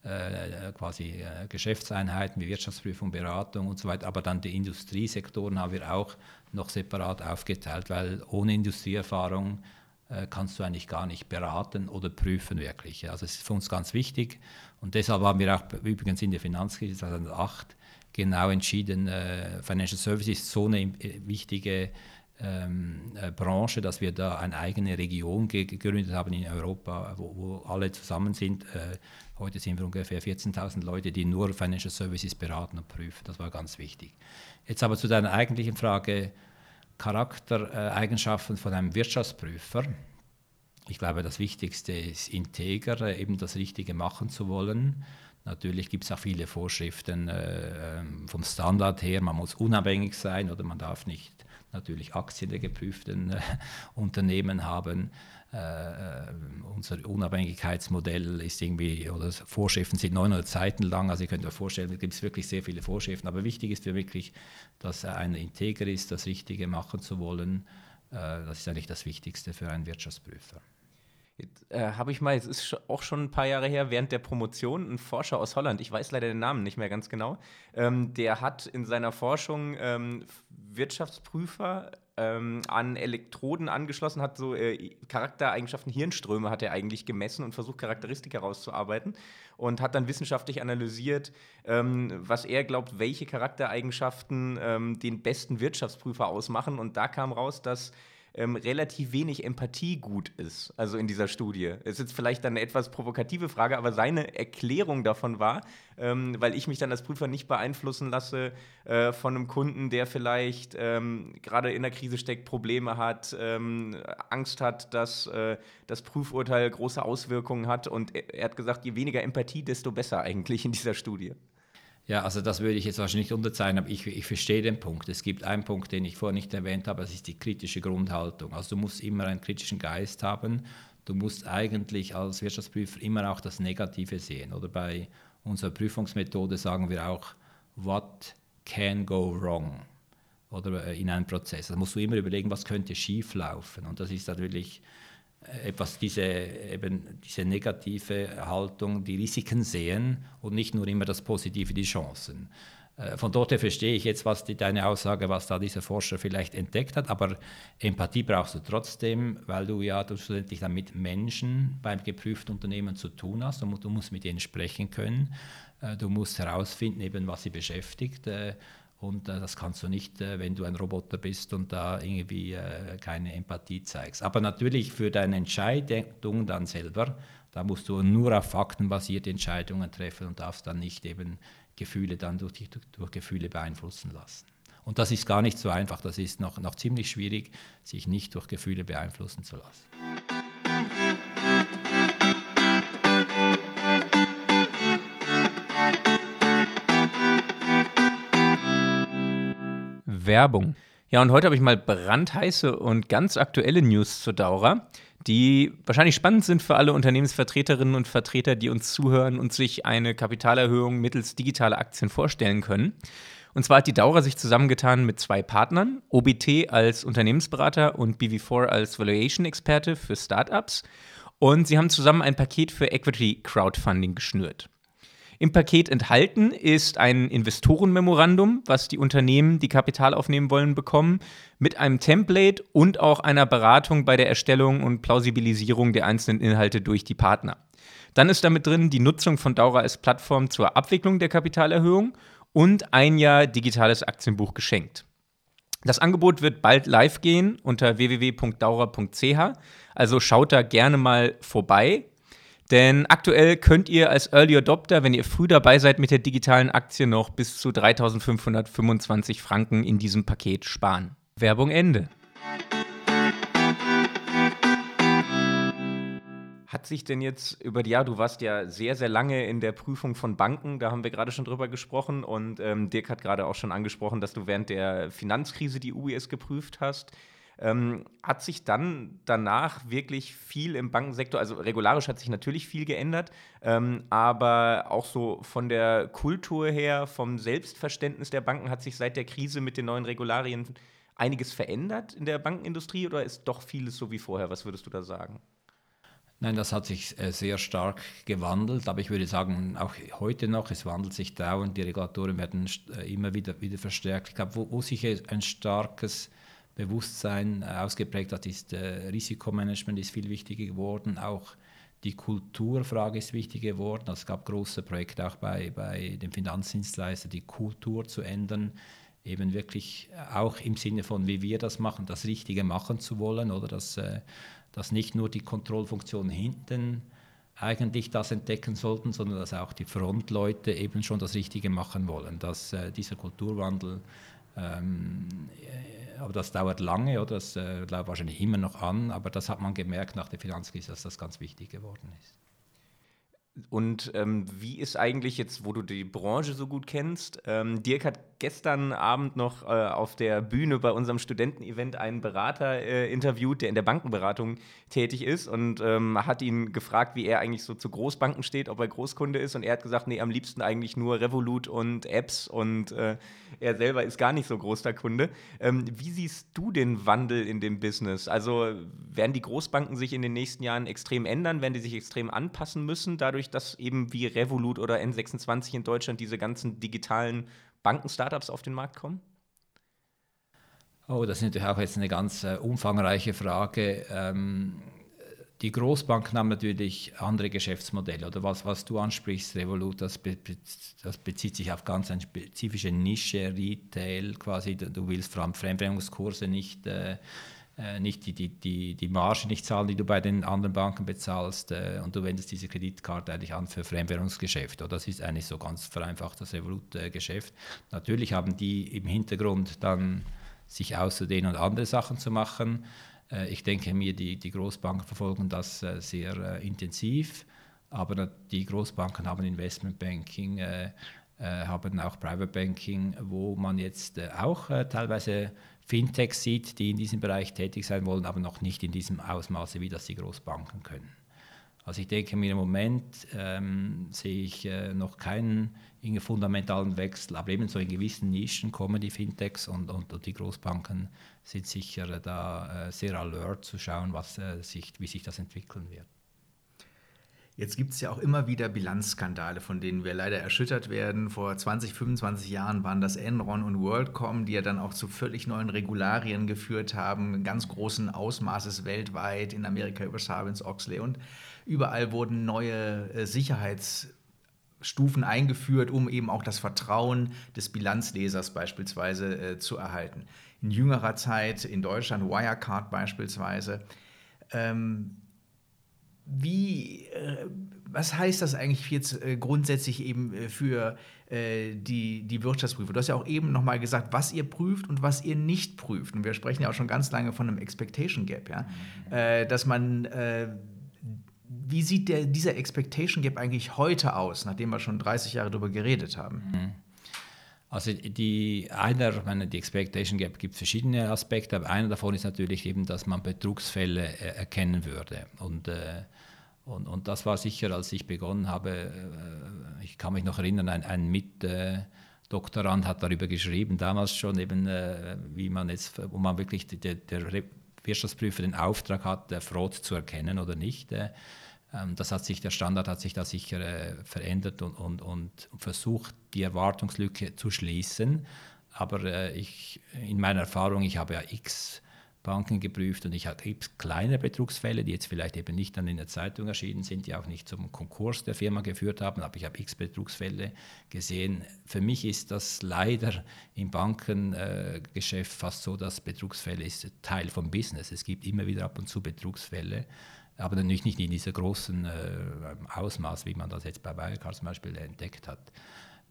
äh, quasi äh, Geschäftseinheiten wie Wirtschaftsprüfung, Beratung und so weiter, aber dann die Industriesektoren haben wir auch noch separat aufgeteilt, weil ohne Industrieerfahrung äh, kannst du eigentlich gar nicht beraten oder prüfen wirklich. Also es ist für uns ganz wichtig und deshalb haben wir auch übrigens in der Finanzkrise 2008 genau entschieden, äh, Financial Services ist so eine äh, wichtige ähm, äh, Branche, dass wir da eine eigene Region ge gegründet haben in Europa, wo, wo alle zusammen sind. Äh, heute sind wir ungefähr 14.000 Leute, die nur Financial Services beraten und prüfen. Das war ganz wichtig. Jetzt aber zu deiner eigentlichen Frage, Charaktereigenschaften von einem Wirtschaftsprüfer. Ich glaube, das Wichtigste ist integer, eben das Richtige machen zu wollen Natürlich gibt es auch viele Vorschriften äh, ähm, vom Standard her. Man muss unabhängig sein oder man darf nicht natürlich Aktien der geprüften äh, (laughs) Unternehmen haben. Äh, äh, unser Unabhängigkeitsmodell ist irgendwie, oder Vorschriften sind 900 Seiten lang, also ihr könnt euch vorstellen, da gibt es wirklich sehr viele Vorschriften, aber wichtig ist für wirklich, dass einer integer ist, das Richtige machen zu wollen. Äh, das ist eigentlich das Wichtigste für einen Wirtschaftsprüfer. Äh, habe ich mal, es ist auch schon ein paar Jahre her, während der Promotion, ein Forscher aus Holland, ich weiß leider den Namen nicht mehr ganz genau, ähm, der hat in seiner Forschung ähm, Wirtschaftsprüfer ähm, an Elektroden angeschlossen, hat so äh, Charaktereigenschaften, Hirnströme hat er eigentlich gemessen und versucht, Charakteristika herauszuarbeiten und hat dann wissenschaftlich analysiert, ähm, was er glaubt, welche Charaktereigenschaften ähm, den besten Wirtschaftsprüfer ausmachen. Und da kam raus, dass ähm, relativ wenig Empathie gut ist, also in dieser Studie. Es ist jetzt vielleicht dann eine etwas provokative Frage, aber seine Erklärung davon war, ähm, weil ich mich dann als Prüfer nicht beeinflussen lasse äh, von einem Kunden, der vielleicht ähm, gerade in der Krise steckt, Probleme hat, ähm, Angst hat, dass äh, das Prüfurteil große Auswirkungen hat. Und er, er hat gesagt, je weniger Empathie, desto besser eigentlich in dieser Studie. Ja, also das würde ich jetzt wahrscheinlich nicht unterzeichnen, aber ich, ich verstehe den Punkt. Es gibt einen Punkt, den ich vorher nicht erwähnt habe, das ist die kritische Grundhaltung. Also du musst immer einen kritischen Geist haben. Du musst eigentlich als Wirtschaftsprüfer immer auch das Negative sehen. Oder bei unserer Prüfungsmethode sagen wir auch, what can go wrong? Oder äh, in einem Prozess. Da musst du immer überlegen, was könnte schief laufen. Und das ist natürlich etwas diese, eben diese negative Haltung, die Risiken sehen und nicht nur immer das Positive, die Chancen. Äh, von dort her verstehe ich jetzt, was die, deine Aussage, was da dieser Forscher vielleicht entdeckt hat, aber Empathie brauchst du trotzdem, weil du ja schlussendlich dann mit Menschen beim geprüften Unternehmen zu tun hast. Du, du musst mit ihnen sprechen können, äh, du musst herausfinden, eben, was sie beschäftigt. Und äh, das kannst du nicht, äh, wenn du ein Roboter bist und da irgendwie äh, keine Empathie zeigst. Aber natürlich für deine Entscheidung dann selber, da musst du nur auf Fakten basierte Entscheidungen treffen und darfst dann nicht eben Gefühle dann durch, durch, durch Gefühle beeinflussen lassen. Und das ist gar nicht so einfach, das ist noch, noch ziemlich schwierig, sich nicht durch Gefühle beeinflussen zu lassen. Werbung. Ja, und heute habe ich mal brandheiße und ganz aktuelle News zur Daura, die wahrscheinlich spannend sind für alle Unternehmensvertreterinnen und Vertreter, die uns zuhören und sich eine Kapitalerhöhung mittels digitaler Aktien vorstellen können. Und zwar hat die Daura sich zusammengetan mit zwei Partnern, OBT als Unternehmensberater und BV4 als Valuation-Experte für Startups. Und sie haben zusammen ein Paket für Equity Crowdfunding geschnürt. Im Paket enthalten ist ein Investorenmemorandum, was die Unternehmen, die Kapital aufnehmen wollen, bekommen, mit einem Template und auch einer Beratung bei der Erstellung und Plausibilisierung der einzelnen Inhalte durch die Partner. Dann ist damit drin die Nutzung von Daura als Plattform zur Abwicklung der Kapitalerhöhung und ein Jahr digitales Aktienbuch geschenkt. Das Angebot wird bald live gehen unter www.daura.ch, also schaut da gerne mal vorbei. Denn aktuell könnt ihr als Early Adopter, wenn ihr früh dabei seid mit der digitalen Aktie, noch bis zu 3525 Franken in diesem Paket sparen. Werbung Ende. Hat sich denn jetzt über die Jahre, du warst ja sehr, sehr lange in der Prüfung von Banken, da haben wir gerade schon drüber gesprochen und ähm, Dirk hat gerade auch schon angesprochen, dass du während der Finanzkrise die UBS geprüft hast. Ähm, hat sich dann danach wirklich viel im Bankensektor, also regularisch hat sich natürlich viel geändert, ähm, aber auch so von der Kultur her, vom Selbstverständnis der Banken hat sich seit der Krise mit den neuen Regularien einiges verändert in der Bankenindustrie oder ist doch vieles so wie vorher? Was würdest du da sagen? Nein, das hat sich äh, sehr stark gewandelt, aber ich würde sagen, auch heute noch, es wandelt sich dauernd, die Regulatoren werden äh, immer wieder, wieder verstärkt. Ich glaube, wo, wo sich ein starkes Bewusstsein äh, ausgeprägt hat, ist äh, Risikomanagement ist viel wichtiger geworden, auch die Kulturfrage ist wichtig geworden. Es gab große Projekte auch bei, bei dem Finanzdienstleister, die Kultur zu ändern, eben wirklich auch im Sinne von, wie wir das machen, das Richtige machen zu wollen oder dass, äh, dass nicht nur die Kontrollfunktion hinten eigentlich das entdecken sollten, sondern dass auch die Frontleute eben schon das Richtige machen wollen, dass äh, dieser Kulturwandel ähm, aber das dauert lange, oder? das äh, läuft wahrscheinlich immer noch an, aber das hat man gemerkt nach der Finanzkrise, dass das ganz wichtig geworden ist. Und ähm, wie ist eigentlich jetzt, wo du die Branche so gut kennst? Ähm, Dirk hat gestern Abend noch äh, auf der Bühne bei unserem Studentenevent einen Berater äh, interviewt, der in der Bankenberatung tätig ist und ähm, hat ihn gefragt, wie er eigentlich so zu Großbanken steht, ob er Großkunde ist. Und er hat gesagt, nee, am liebsten eigentlich nur Revolut und Apps und äh, er selber ist gar nicht so groß der Kunde. Ähm, wie siehst du den Wandel in dem Business? Also werden die Großbanken sich in den nächsten Jahren extrem ändern? Werden die sich extrem anpassen müssen, dadurch, dass eben wie Revolut oder N26 in Deutschland diese ganzen digitalen Banken-Startups auf den Markt kommen? Oh, das ist natürlich auch jetzt eine ganz äh, umfangreiche Frage. Ähm, die Großbanken haben natürlich andere Geschäftsmodelle. Oder was, was du ansprichst, Revolut, das, be, das bezieht sich auf ganz eine spezifische Nische, Retail quasi. Du willst Fremdwährungskurse nicht äh, nicht die, die, die, die Marge nicht zahlen, die du bei den anderen Banken bezahlst äh, und du wendest diese Kreditkarte eigentlich an für Fremdwährungsgeschäft. Oder das ist eigentlich so ganz vereinfacht das Revolut-Geschäft. Natürlich haben die im Hintergrund dann sich auszudehnen und andere Sachen zu machen. Äh, ich denke mir, die, die Großbanken verfolgen das äh, sehr äh, intensiv, aber die Großbanken haben Investmentbanking, äh, haben auch Private Banking, wo man jetzt auch teilweise Fintechs sieht, die in diesem Bereich tätig sein wollen, aber noch nicht in diesem Ausmaße, wie das die Großbanken können. Also ich denke mir im Moment ähm, sehe ich äh, noch keinen fundamentalen Wechsel, aber eben so in gewissen Nischen kommen die Fintechs und, und, und die Großbanken sind sicher da äh, sehr alert zu schauen, was, äh, sich, wie sich das entwickeln wird. Jetzt gibt es ja auch immer wieder Bilanzskandale, von denen wir leider erschüttert werden. Vor 20, 25 Jahren waren das Enron und WorldCom, die ja dann auch zu völlig neuen Regularien geführt haben, ganz großen Ausmaßes weltweit, in Amerika über Sarbanes-Oxley und überall wurden neue äh, Sicherheitsstufen eingeführt, um eben auch das Vertrauen des Bilanzlesers beispielsweise äh, zu erhalten. In jüngerer Zeit in Deutschland Wirecard beispielsweise. Ähm, wie, äh, was heißt das eigentlich jetzt äh, grundsätzlich eben äh, für die, die Wirtschaftsprüfer? Du hast ja auch eben nochmal gesagt, was ihr prüft und was ihr nicht prüft. Und wir sprechen ja auch schon ganz lange von einem Expectation Gap, ja? Mhm. Dass man wie sieht der, dieser Expectation Gap eigentlich heute aus, nachdem wir schon 30 Jahre darüber geredet haben? Mhm. Also die einer, meine, die Expectation Gap gibt verschiedene Aspekte, aber einer davon ist natürlich eben, dass man Betrugsfälle äh, erkennen würde. Und, äh, und, und das war sicher, als ich begonnen habe, äh, ich kann mich noch erinnern, ein, ein Mitdoktorand hat darüber geschrieben, damals schon eben, äh, wie man jetzt, wo man wirklich der, der Wirtschaftsprüfer den Auftrag hat, Fraud zu erkennen oder nicht. Äh, ähm, das hat sich, der Standard hat sich da sicher äh, verändert und, und, und versucht, die Erwartungslücke zu schließen. Aber äh, ich, in meiner Erfahrung, ich habe ja x Banken geprüft und ich habe x kleine Betrugsfälle, die jetzt vielleicht eben nicht dann in der Zeitung erschienen sind, die auch nicht zum Konkurs der Firma geführt haben, aber ich habe x Betrugsfälle gesehen. Für mich ist das leider im Bankengeschäft fast so, dass Betrugsfälle ist Teil vom Business. Es gibt immer wieder ab und zu Betrugsfälle aber natürlich nicht in diesem großen äh, Ausmaß, wie man das jetzt bei Wirecard zum Beispiel entdeckt hat.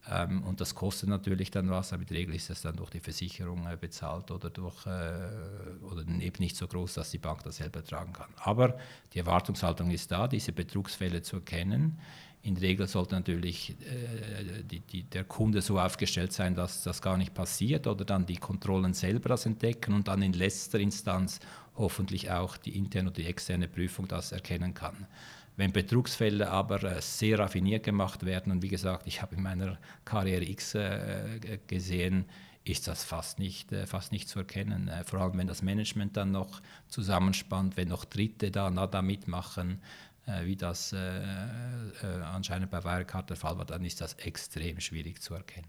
Ähm, und das kostet natürlich dann was, aber in der Regel ist das dann durch die Versicherung äh, bezahlt oder, durch, äh, oder eben nicht so groß, dass die Bank das selber tragen kann. Aber die Erwartungshaltung ist da, diese Betrugsfälle zu erkennen. In der Regel sollte natürlich äh, die, die, der Kunde so aufgestellt sein, dass das gar nicht passiert oder dann die Kontrollen selber das entdecken und dann in letzter Instanz hoffentlich auch die interne oder die externe Prüfung das erkennen kann. Wenn Betrugsfälle aber äh, sehr raffiniert gemacht werden, und wie gesagt, ich habe in meiner Karriere X äh, gesehen, ist das fast nicht, äh, fast nicht zu erkennen. vor allem, wenn das Management dann noch zusammenspannt, wenn noch Dritte da da mitmachen, äh, wie das äh, äh, anscheinend bei Wirecard der Fall war, dann ist das extrem schwierig zu erkennen.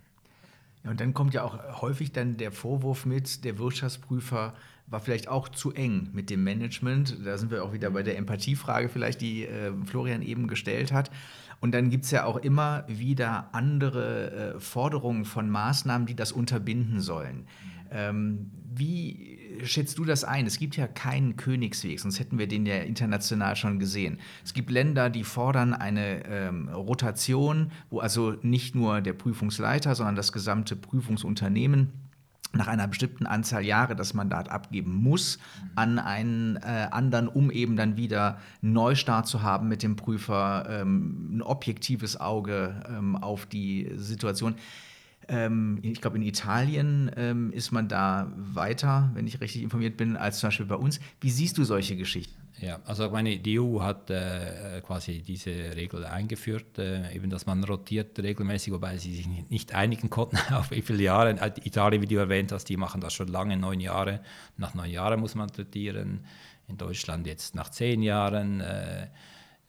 Ja, und dann kommt ja auch häufig dann der Vorwurf mit, der Wirtschaftsprüfer war vielleicht auch zu eng mit dem Management. Da sind wir auch wieder bei der Empathiefrage vielleicht, die äh, Florian eben gestellt hat. Und dann gibt es ja auch immer wieder andere äh, Forderungen von Maßnahmen, die das unterbinden sollen. Ähm, wie schätzt du das ein? Es gibt ja keinen Königsweg, sonst hätten wir den ja international schon gesehen. Es gibt Länder, die fordern eine ähm, Rotation, wo also nicht nur der Prüfungsleiter, sondern das gesamte Prüfungsunternehmen nach einer bestimmten Anzahl Jahre das Mandat abgeben muss an einen äh, anderen, um eben dann wieder einen Neustart zu haben mit dem Prüfer, ähm, ein objektives Auge ähm, auf die Situation. Ähm, ich glaube, in Italien ähm, ist man da weiter, wenn ich richtig informiert bin, als zum Beispiel bei uns. Wie siehst du solche Geschichten? Ja, also meine, die EU hat äh, quasi diese Regel eingeführt, äh, eben dass man rotiert regelmäßig, wobei sie sich nicht einigen konnten, (laughs) auf wie viele Jahre. Äh, Italien, wie du erwähnt hast, die machen das schon lange, neun Jahre. Nach neun Jahren muss man rotieren. In Deutschland jetzt nach zehn Jahren. Äh,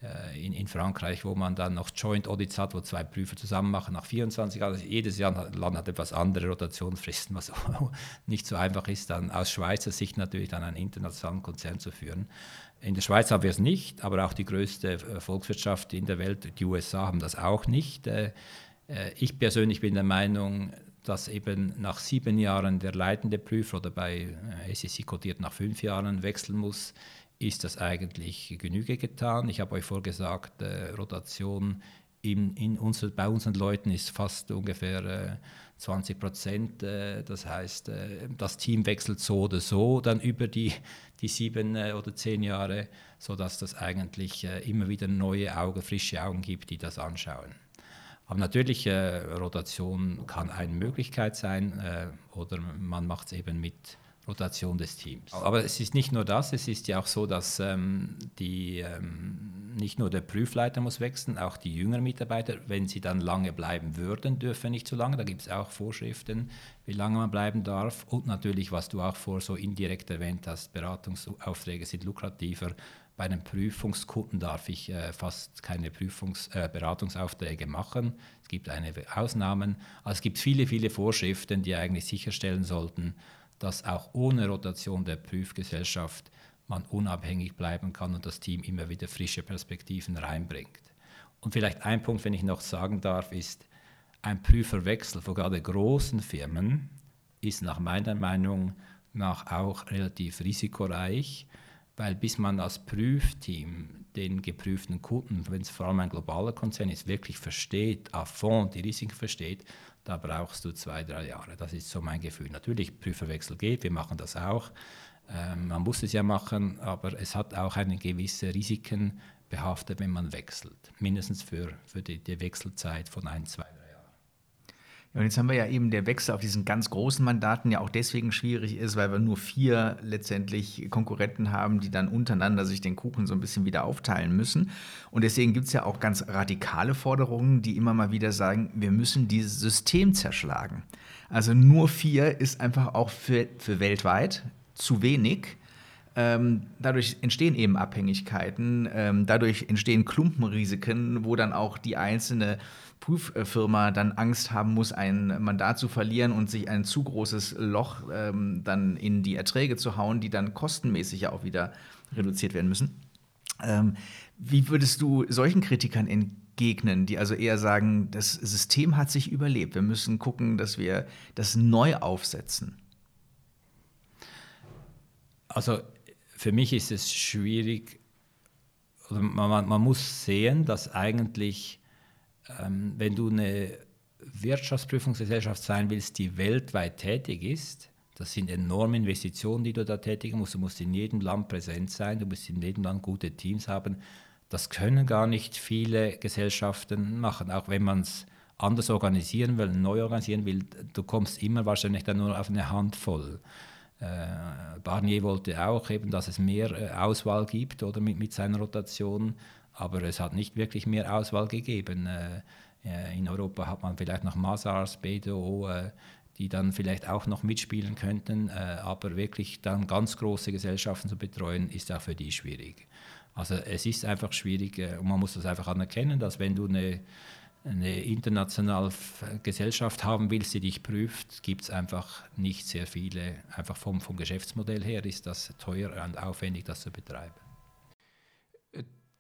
äh, in, in, Frankreich, wo man dann noch Joint Audits hat, wo zwei Prüfer zusammen machen nach 24 Jahren. Also jedes Jahr, Land hat etwas andere Rotationsfristen, was (laughs) nicht so einfach ist, dann aus Schweizer Sicht natürlich dann einen internationalen Konzern zu führen. In der Schweiz haben wir es nicht, aber auch die größte äh, Volkswirtschaft in der Welt, die USA, haben das auch nicht. Äh, ich persönlich bin der Meinung, dass eben nach sieben Jahren der leitende Prüfer oder bei SEC kodiert nach fünf Jahren wechseln muss ist das eigentlich Genüge getan. Ich habe euch vorgesagt, äh, Rotation in, in unser, bei unseren Leuten ist fast ungefähr äh, 20 Prozent. Äh, das heißt, äh, das Team wechselt so oder so dann über die, die sieben äh, oder zehn Jahre, sodass das eigentlich äh, immer wieder neue Augen, frische Augen gibt, die das anschauen. Aber natürlich, Rotation kann eine Möglichkeit sein oder man macht es eben mit Rotation des Teams. Aber es ist nicht nur das, es ist ja auch so, dass ähm, die, ähm, nicht nur der Prüfleiter muss wechseln, auch die jüngeren Mitarbeiter, wenn sie dann lange bleiben würden, dürfen nicht so lange. Da gibt es auch Vorschriften, wie lange man bleiben darf. Und natürlich, was du auch vor so indirekt erwähnt hast, Beratungsaufträge sind lukrativer. Bei einem Prüfungskunden darf ich äh, fast keine Prüfungs-, äh, Beratungsaufträge machen. Es gibt einige Ausnahmen. Also es gibt viele, viele Vorschriften, die eigentlich sicherstellen sollten, dass auch ohne Rotation der Prüfgesellschaft man unabhängig bleiben kann und das Team immer wieder frische Perspektiven reinbringt. Und vielleicht ein Punkt, wenn ich noch sagen darf, ist, ein Prüferwechsel vor gerade großen Firmen ist nach meiner Meinung nach auch relativ risikoreich, weil bis man als Prüfteam den geprüften Kunden, wenn es vor allem ein globaler Konzern ist, wirklich versteht, à fond die Risiken versteht, da brauchst du zwei, drei Jahre. Das ist so mein Gefühl. Natürlich, Prüferwechsel geht, wir machen das auch. Ähm, man muss es ja machen, aber es hat auch eine gewisse Risiken behaftet, wenn man wechselt. Mindestens für, für die, die Wechselzeit von ein, zwei, und jetzt haben wir ja eben der Wechsel auf diesen ganz großen Mandaten ja auch deswegen schwierig ist, weil wir nur vier letztendlich Konkurrenten haben, die dann untereinander sich den Kuchen so ein bisschen wieder aufteilen müssen. Und deswegen gibt es ja auch ganz radikale Forderungen, die immer mal wieder sagen, wir müssen dieses System zerschlagen. Also nur vier ist einfach auch für, für weltweit zu wenig. Ähm, dadurch entstehen eben Abhängigkeiten, ähm, dadurch entstehen Klumpenrisiken, wo dann auch die einzelne Prüffirma dann Angst haben muss, ein Mandat zu verlieren und sich ein zu großes Loch ähm, dann in die Erträge zu hauen, die dann kostenmäßig ja auch wieder reduziert werden müssen. Ähm, wie würdest du solchen Kritikern entgegnen, die also eher sagen, das System hat sich überlebt, wir müssen gucken, dass wir das neu aufsetzen? Also für mich ist es schwierig, man, man, muss sehen, dass eigentlich ähm, wenn du eine Wirtschaftsprüfungsgesellschaft sein willst, die weltweit tätig ist, das sind enorme Investitionen, die du da tätigen musst. Du musst in jedem Land präsent sein, du musst in jedem Land gute Teams haben. Das können gar nicht viele Gesellschaften machen, auch wenn man es anders organisieren will, neu organisieren will. Du kommst immer wahrscheinlich dann nur auf eine Handvoll. Äh, Barnier wollte auch eben, dass es mehr äh, Auswahl gibt oder mit, mit seiner Rotation aber es hat nicht wirklich mehr Auswahl gegeben. Äh, äh, in Europa hat man vielleicht noch Mazars, BDO, äh, die dann vielleicht auch noch mitspielen könnten, aber wirklich dann ganz große Gesellschaften zu betreuen, ist auch für die schwierig. Also es ist einfach schwierig und man muss das einfach anerkennen, dass wenn du eine, eine internationale Gesellschaft haben willst, die dich prüft, gibt es einfach nicht sehr viele. Einfach vom, vom Geschäftsmodell her ist das teuer und aufwendig, das zu betreiben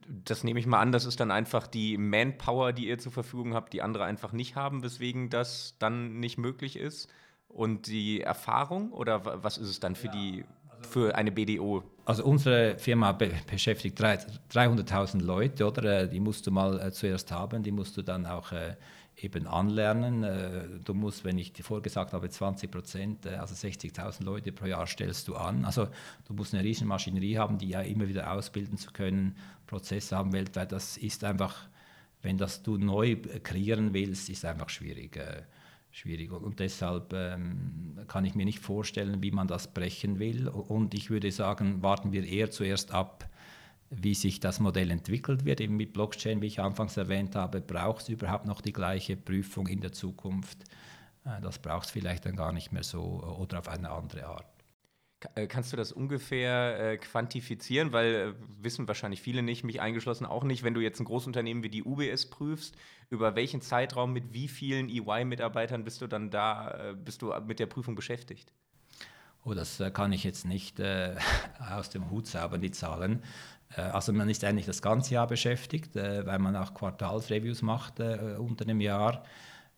das nehme ich mal an, das ist dann einfach die Manpower, die ihr zur Verfügung habt, die andere einfach nicht haben, weswegen das dann nicht möglich ist. Und die Erfahrung oder was ist es dann für ja, die also für eine BDO? Also unsere Firma be beschäftigt 300.000 Leute, oder? Äh, die musst du mal äh, zuerst haben, die musst du dann auch äh, eben anlernen. Äh, du musst, wenn ich dir vorgesagt habe, 20 Prozent, äh, also 60.000 Leute pro Jahr stellst du an. Also du musst eine riesen Maschinerie haben, die ja immer wieder ausbilden zu können, Prozesse haben weltweit. Das ist einfach, wenn das du neu kreieren willst, ist einfach schwierig. Äh, schwierig. Und deshalb ähm, kann ich mir nicht vorstellen, wie man das brechen will. Und ich würde sagen, warten wir eher zuerst ab, wie sich das Modell entwickelt wird. Eben mit Blockchain, wie ich anfangs erwähnt habe, braucht es überhaupt noch die gleiche Prüfung in der Zukunft. Äh, das braucht es vielleicht dann gar nicht mehr so oder auf eine andere Art. Äh, kannst du das ungefähr äh, quantifizieren? Weil äh, wissen wahrscheinlich viele nicht, mich eingeschlossen auch nicht, wenn du jetzt ein Großunternehmen wie die UBS prüfst, über welchen Zeitraum mit wie vielen EY-Mitarbeitern bist du dann da, äh, bist du mit der Prüfung beschäftigt? Oh, das äh, kann ich jetzt nicht äh, (laughs) aus dem Hut zaubern, die Zahlen. Also man ist eigentlich das ganze Jahr beschäftigt, weil man auch Quartalsreviews macht unter dem Jahr.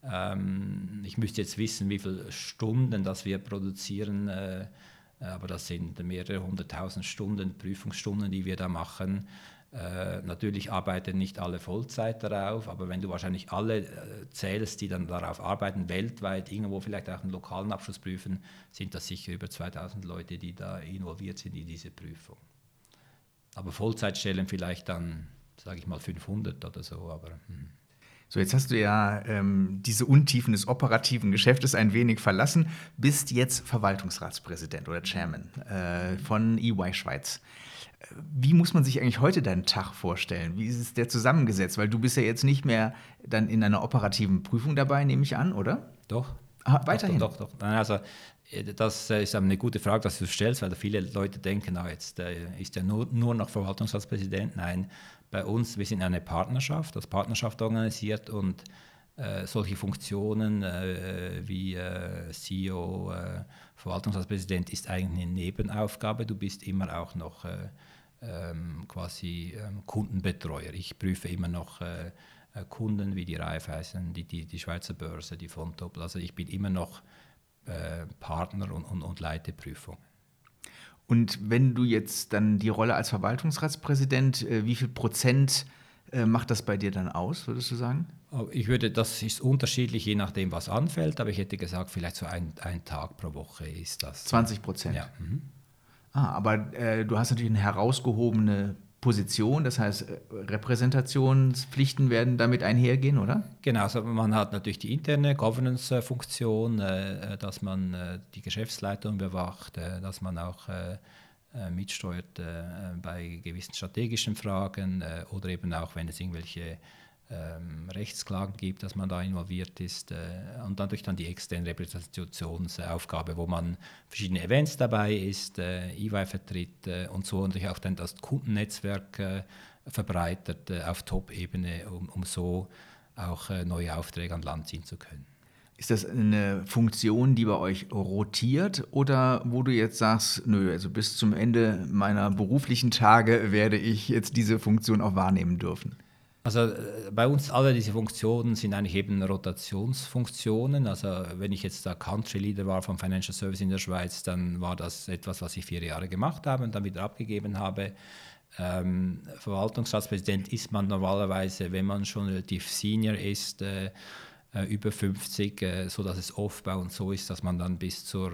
Ähm, ich müsste jetzt wissen, wie viele Stunden das wir produzieren äh, aber das sind mehrere hunderttausend Stunden, Prüfungsstunden, die wir da machen. Äh, natürlich arbeiten nicht alle Vollzeit darauf, aber wenn du wahrscheinlich alle äh, zählst, die dann darauf arbeiten, weltweit, irgendwo vielleicht auch einen lokalen Abschluss prüfen, sind das sicher über 2000 Leute, die da involviert sind in diese Prüfung. Aber Vollzeitstellen vielleicht dann, sage ich mal, 500 oder so. Aber, hm. So, jetzt hast du ja ähm, diese Untiefen des operativen Geschäftes ein wenig verlassen, bist jetzt Verwaltungsratspräsident oder Chairman äh, von EY Schweiz. Wie muss man sich eigentlich heute deinen Tag vorstellen? Wie ist der zusammengesetzt? Weil du bist ja jetzt nicht mehr dann in einer operativen Prüfung dabei, nehme ich an, oder? Doch. Ah, weiterhin? Doch, doch, doch. Also, das ist eine gute Frage, dass du stellst, weil viele Leute denken, na, jetzt äh, ist er nur, nur noch Verwaltungsratspräsident. Nein, bei uns, wir sind eine Partnerschaft, als Partnerschaft organisiert und äh, solche Funktionen äh, wie äh, CEO, äh, Verwaltungsratspräsident ist eigentlich eine Nebenaufgabe. Du bist immer auch noch äh, ähm, quasi ähm, Kundenbetreuer. Ich prüfe immer noch äh, Kunden wie die Raiffeisen, die, die, die Schweizer Börse, die Fontobel. Also ich bin immer noch Partner und, und, und leite Prüfungen. Und wenn du jetzt dann die Rolle als Verwaltungsratspräsident, äh, wie viel Prozent äh, macht das bei dir dann aus, würdest du sagen? Oh, ich würde, das ist unterschiedlich, je nachdem, was anfällt, aber ich hätte gesagt, vielleicht so ein, ein Tag pro Woche ist das. 20 Prozent? Ja. Mhm. Ah, aber äh, du hast natürlich eine herausgehobene Position, das heißt äh, Repräsentationspflichten werden damit einhergehen, oder? Genau, also man hat natürlich die interne Governance-Funktion, äh, dass man äh, die Geschäftsleitung bewacht, dass man auch mitsteuert bei gewissen strategischen Fragen oder eben auch, wenn es irgendwelche ähm, Rechtsklagen gibt, dass man da involviert ist äh, und dadurch dann die externe Repräsentationsaufgabe, wo man verschiedene Events dabei ist, äh, EY vertritt äh, und so und auch dann das Kundennetzwerk äh, verbreitert äh, auf Top-Ebene, um, um so auch äh, neue Aufträge an Land ziehen zu können. Ist das eine Funktion, die bei euch rotiert oder wo du jetzt sagst, nö, also bis zum Ende meiner beruflichen Tage werde ich jetzt diese Funktion auch wahrnehmen dürfen? Also äh, bei uns alle diese Funktionen sind eigentlich eben Rotationsfunktionen. Also wenn ich jetzt der Country Leader war vom Financial Service in der Schweiz, dann war das etwas, was ich vier Jahre gemacht habe und dann wieder abgegeben habe. Ähm, Verwaltungsratspräsident ist man normalerweise, wenn man schon relativ senior ist, äh, äh über 50, äh, so dass es Aufbau und so ist, dass man dann bis zur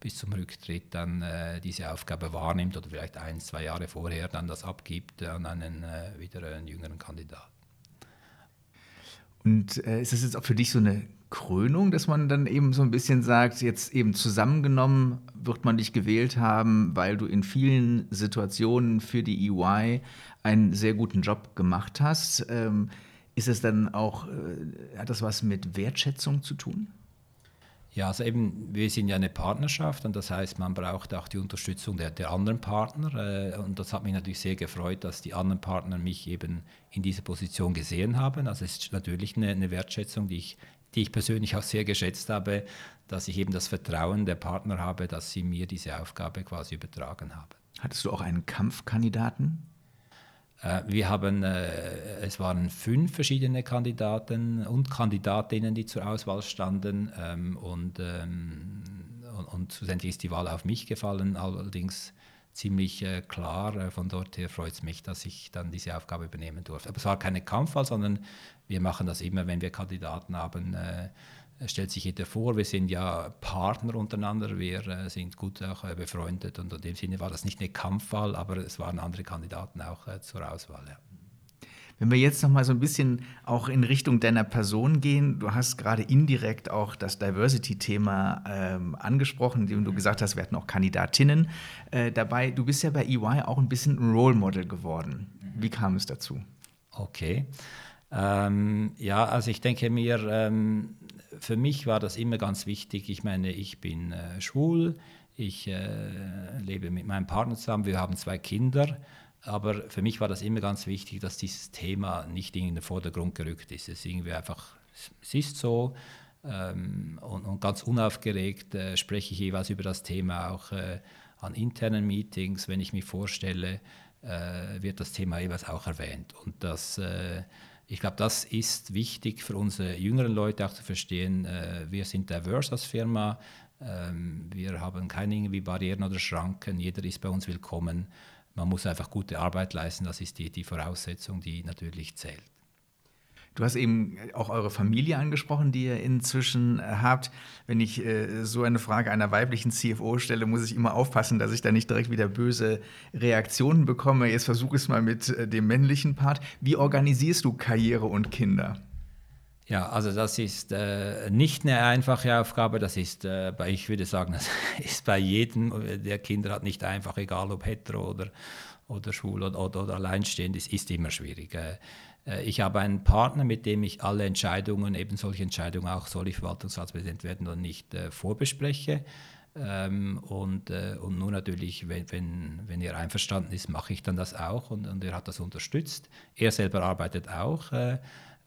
bis zum Rücktritt dann äh, diese Aufgabe wahrnimmt oder vielleicht ein, zwei Jahre vorher dann das abgibt an einen äh, wieder einen jüngeren Kandidaten. Und äh, ist das jetzt auch für dich so eine Krönung, dass man dann eben so ein bisschen sagt, jetzt eben zusammengenommen wird man dich gewählt haben, weil du in vielen Situationen für die EY einen sehr guten Job gemacht hast. Ähm, ist es dann auch, äh, hat das was mit Wertschätzung zu tun? Ja, also eben, wir sind ja eine Partnerschaft und das heißt, man braucht auch die Unterstützung der, der anderen Partner. Äh, und das hat mich natürlich sehr gefreut, dass die anderen Partner mich eben in dieser Position gesehen haben. Also es ist natürlich eine, eine Wertschätzung, die ich, die ich persönlich auch sehr geschätzt habe, dass ich eben das Vertrauen der Partner habe, dass sie mir diese Aufgabe quasi übertragen haben. Hattest du auch einen Kampfkandidaten? Äh, wir haben, äh, es waren fünf verschiedene Kandidaten und Kandidatinnen, die zur Auswahl standen. Ähm, und, ähm, und, und schlussendlich ist die Wahl auf mich gefallen. Allerdings ziemlich äh, klar. Von dort her freut es mich, dass ich dann diese Aufgabe übernehmen durfte. Aber es war keine Kampfwahl, sondern wir machen das immer, wenn wir Kandidaten haben. Stellt sich jeder vor, wir sind ja Partner untereinander, wir äh, sind gut auch äh, befreundet und in dem Sinne war das nicht eine Kampfwahl, aber es waren andere Kandidaten auch äh, zur Auswahl. Ja. Wenn wir jetzt noch mal so ein bisschen auch in Richtung deiner Person gehen, du hast gerade indirekt auch das Diversity-Thema ähm, angesprochen, indem du gesagt hast, wir hatten auch Kandidatinnen äh, dabei. Du bist ja bei EY auch ein bisschen ein Role Model geworden. Wie kam es dazu? Okay. Ähm, ja, also ich denke mir, ähm, für mich war das immer ganz wichtig. Ich meine, ich bin äh, schwul, ich äh, lebe mit meinem Partner zusammen, wir haben zwei Kinder. Aber für mich war das immer ganz wichtig, dass dieses Thema nicht in den Vordergrund gerückt ist. Es ist irgendwie einfach, es ist so. Ähm, und, und, ganz unaufgeregt äh, spreche ich jeweils über das Thema auch äh, an internen Meetings. Wenn ich mich vorstelle, äh, wird das Thema jeweils auch erwähnt. Und das, äh, ich glaube, das ist wichtig für unsere jüngeren Leute auch zu verstehen. Äh, wir sind diverse als Firma. Ähm, wir haben keine irgendwie Barrieren oder Schranken. Jeder ist bei uns willkommen man muss einfach gute Arbeit leisten. Das ist die, die Voraussetzung, die natürlich zählt. Du hast eben auch eure Familie angesprochen, die ihr inzwischen äh, habt. Wenn ich äh, so eine Frage einer weiblichen CFO stelle, muss ich immer aufpassen, dass ich da nicht direkt wieder böse Reaktionen bekomme. Jetzt versuche ich es mal mit äh, dem männlichen Part. Wie organisierst du Karriere und Kinder? Ja, also das ist äh, nicht eine einfache Aufgabe. Das ist, äh, bei, ich würde sagen, (laughs) das ist bei jedem, der Kinder hat, nicht einfach, egal ob hetero oder, oder schwul oder, oder, oder alleinstehend, ist, ist immer schwierig. Äh, äh, ich habe einen Partner, mit dem ich alle Entscheidungen, eben solche Entscheidungen, auch soll ich Verwaltungsratspräsident werden oder nicht, äh, vorbespreche. Ähm, und, äh, und nur natürlich, wenn, wenn, wenn er einverstanden ist, mache ich dann das auch und, und er hat das unterstützt. Er selber arbeitet auch. Äh,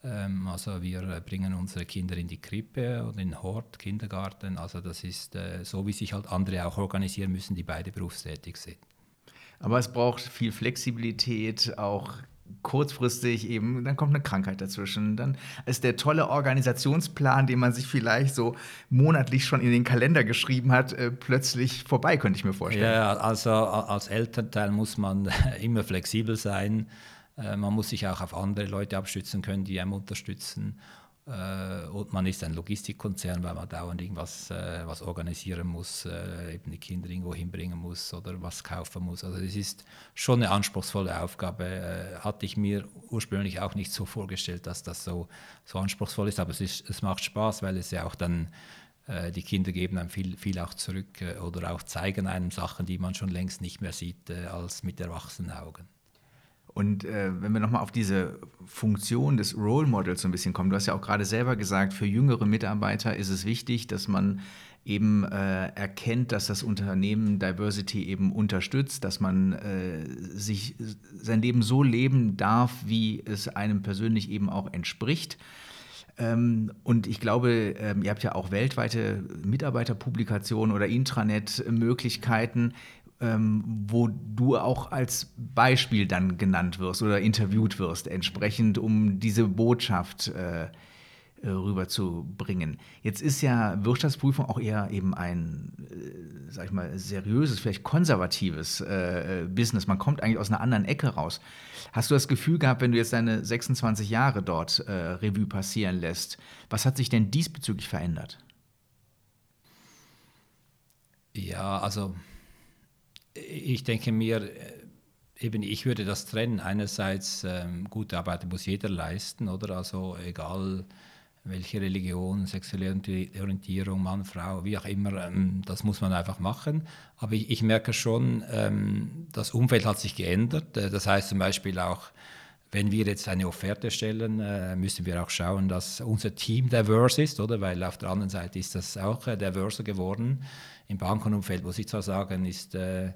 ähm, also wir bringen unsere Kinder in die Krippe oder in den Hort, Kindergarten. Also das ist äh, so, wie sich halt andere auch organisieren müssen, die beide berufstätig sind. Aber es braucht viel Flexibilität, auch kurzfristig eben, dann kommt eine Krankheit dazwischen. Dann ist der tolle Organisationsplan, den man sich vielleicht so monatlich schon in den Kalender geschrieben hat, äh, plötzlich vorbei, könnte ich mir vorstellen. Ja, also als Elternteil muss man (laughs) immer flexibel sein. Äh, man muss sich auch auf andere Leute abstützen können, die einem unterstützen. Äh, und man ist ein Logistikkonzern, weil man dauernd irgendwas äh, was organisieren muss, eben die Kinder irgendwo hinbringen muss oder was kaufen muss. Also es ist schon eine anspruchsvolle Aufgabe. Hatte ich mir ursprünglich auch nicht so vorgestellt, dass das so, so anspruchsvoll ist, aber es, ist, es macht Spaß, weil es ja auch dann die Kinder geben einem viel, viel auch zurück oder auch zeigen einem Sachen, die man schon längst nicht mehr sieht als mit erwachsenen Augen. Und äh, wenn wir nochmal auf diese Funktion des Role Models so ein bisschen kommen, du hast ja auch gerade selber gesagt, für jüngere Mitarbeiter ist es wichtig, dass man eben äh, erkennt, dass das Unternehmen Diversity eben unterstützt, dass man äh, sich sein Leben so leben darf, wie es einem persönlich eben auch entspricht. Ähm, und ich glaube, ähm, ihr habt ja auch weltweite Mitarbeiterpublikationen oder Intranet-Möglichkeiten ähm, wo du auch als Beispiel dann genannt wirst oder interviewt wirst, entsprechend, um diese Botschaft äh, äh, rüberzubringen. Jetzt ist ja Wirtschaftsprüfung auch eher eben ein, äh, sag ich mal, seriöses, vielleicht konservatives äh, Business. Man kommt eigentlich aus einer anderen Ecke raus. Hast du das Gefühl gehabt, wenn du jetzt deine 26 Jahre dort äh, Revue passieren lässt, was hat sich denn diesbezüglich verändert? Ja, also ich denke mir, äh, eben ich würde das trennen. Einerseits ähm, gute Arbeit muss jeder leisten, oder? Also egal welche Religion, sexuelle Orientierung, Mann, Frau, wie auch immer, ähm, das muss man einfach machen. Aber ich, ich merke schon, ähm, das Umfeld hat sich geändert. Äh, das heißt zum Beispiel auch, wenn wir jetzt eine Offerte stellen, äh, müssen wir auch schauen, dass unser Team diverse ist, oder? Weil auf der anderen Seite ist das auch diverser geworden. Im Bankenumfeld muss ich zwar sagen, ist, äh,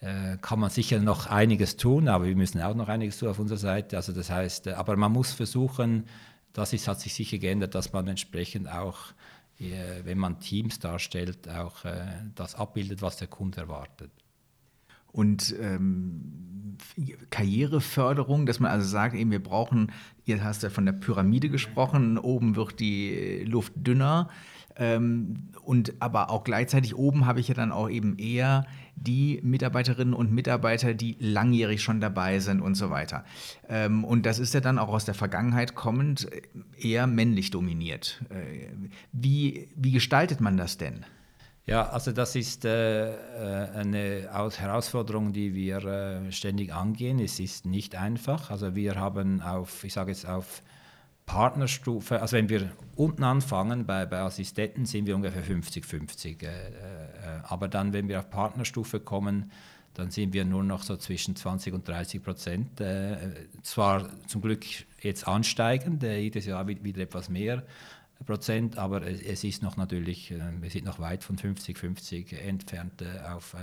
äh, kann man sicher noch einiges tun, aber wir müssen auch noch einiges tun auf unserer Seite. Also das heißt, äh, aber man muss versuchen, das ist, hat sich sicher geändert, dass man entsprechend auch, äh, wenn man Teams darstellt, auch äh, das abbildet, was der Kunde erwartet. Und ähm, Karriereförderung, dass man also sagt, eben wir brauchen, ihr hast ja von der Pyramide gesprochen, oben wird die Luft dünner. Ähm, und aber auch gleichzeitig oben habe ich ja dann auch eben eher die Mitarbeiterinnen und Mitarbeiter, die langjährig schon dabei sind und so weiter. Ähm, und das ist ja dann auch aus der Vergangenheit kommend eher männlich dominiert. Äh, wie, wie gestaltet man das denn? Ja, also das ist äh, äh eine Herausforderung, die wir äh, ständig angehen. Es ist nicht einfach. Also wir haben auf, ich sage jetzt auf Partnerstufe, also wenn wir unten anfangen, bei, bei Assistenten sind wir ungefähr 50-50. Äh, äh, aber dann, wenn wir auf Partnerstufe kommen, dann sind wir nur noch so zwischen 20 und 30 Prozent. Äh, zwar zum Glück jetzt ansteigend, äh, jedes Jahr wieder etwas mehr Prozent, aber es, es ist noch natürlich, äh, wir sind noch weit von 50-50 entfernt auf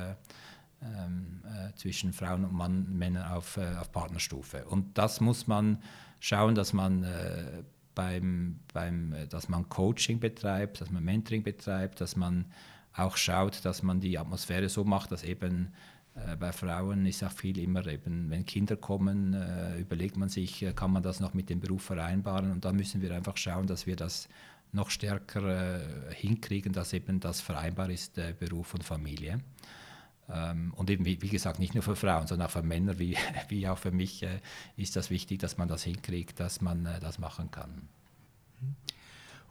ähm, zwischen Frauen und Mann, Männern auf, auf Partnerstufe. Und das muss man schauen, dass man äh, beim, beim, äh, dass man Coaching betreibt, dass man Mentoring betreibt, dass man auch schaut, dass man die Atmosphäre so macht, dass eben äh, bei Frauen ist auch viel immer eben, wenn Kinder kommen, äh, überlegt man sich, äh, kann man das noch mit dem Beruf vereinbaren und da müssen wir einfach schauen, dass wir das noch stärker äh, hinkriegen, dass eben das vereinbar ist, Beruf und Familie. Ähm, und eben, wie, gesagt, nicht nur für Frauen, sondern auch für Männer, wie, (laughs) wie auch für mich, äh, ist das wichtig, dass man das hinkriegt, dass man äh, das machen kann.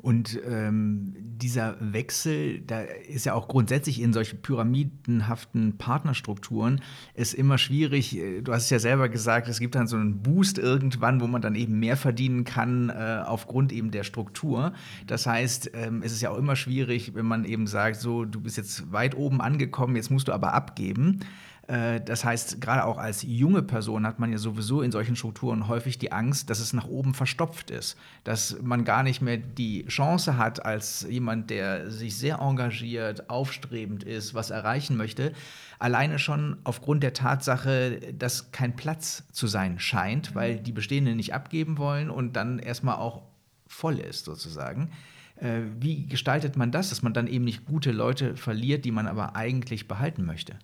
Und ähm, dieser Wechsel, da ist ja auch grundsätzlich in solchen pyramidenhaften Partnerstrukturen, ist immer schwierig. Du hast es ja selber gesagt, es gibt dann so einen Boost irgendwann, wo man dann eben mehr verdienen kann äh, aufgrund eben der Struktur. Das heißt, ähm, es ist ja auch immer schwierig, wenn man eben sagt, so, du bist jetzt weit oben angekommen, jetzt musst du aber abgeben. Äh, das heißt, gerade auch als junge Person hat man ja sowieso in solchen Strukturen häufig die Angst, dass es nach oben verstopft ist, dass man gar nicht mehr die Chance hat, als jemand, der sich sehr engagiert, aufstrebend ist, was erreichen möchte, alleine schon aufgrund der Tatsache, dass kein Platz zu sein scheint, weil die Bestehenden nicht abgeben wollen und dann erstmal auch voll ist sozusagen. Äh, wie gestaltet man das, dass man dann eben nicht gute Leute verliert, die man aber eigentlich behalten möchte?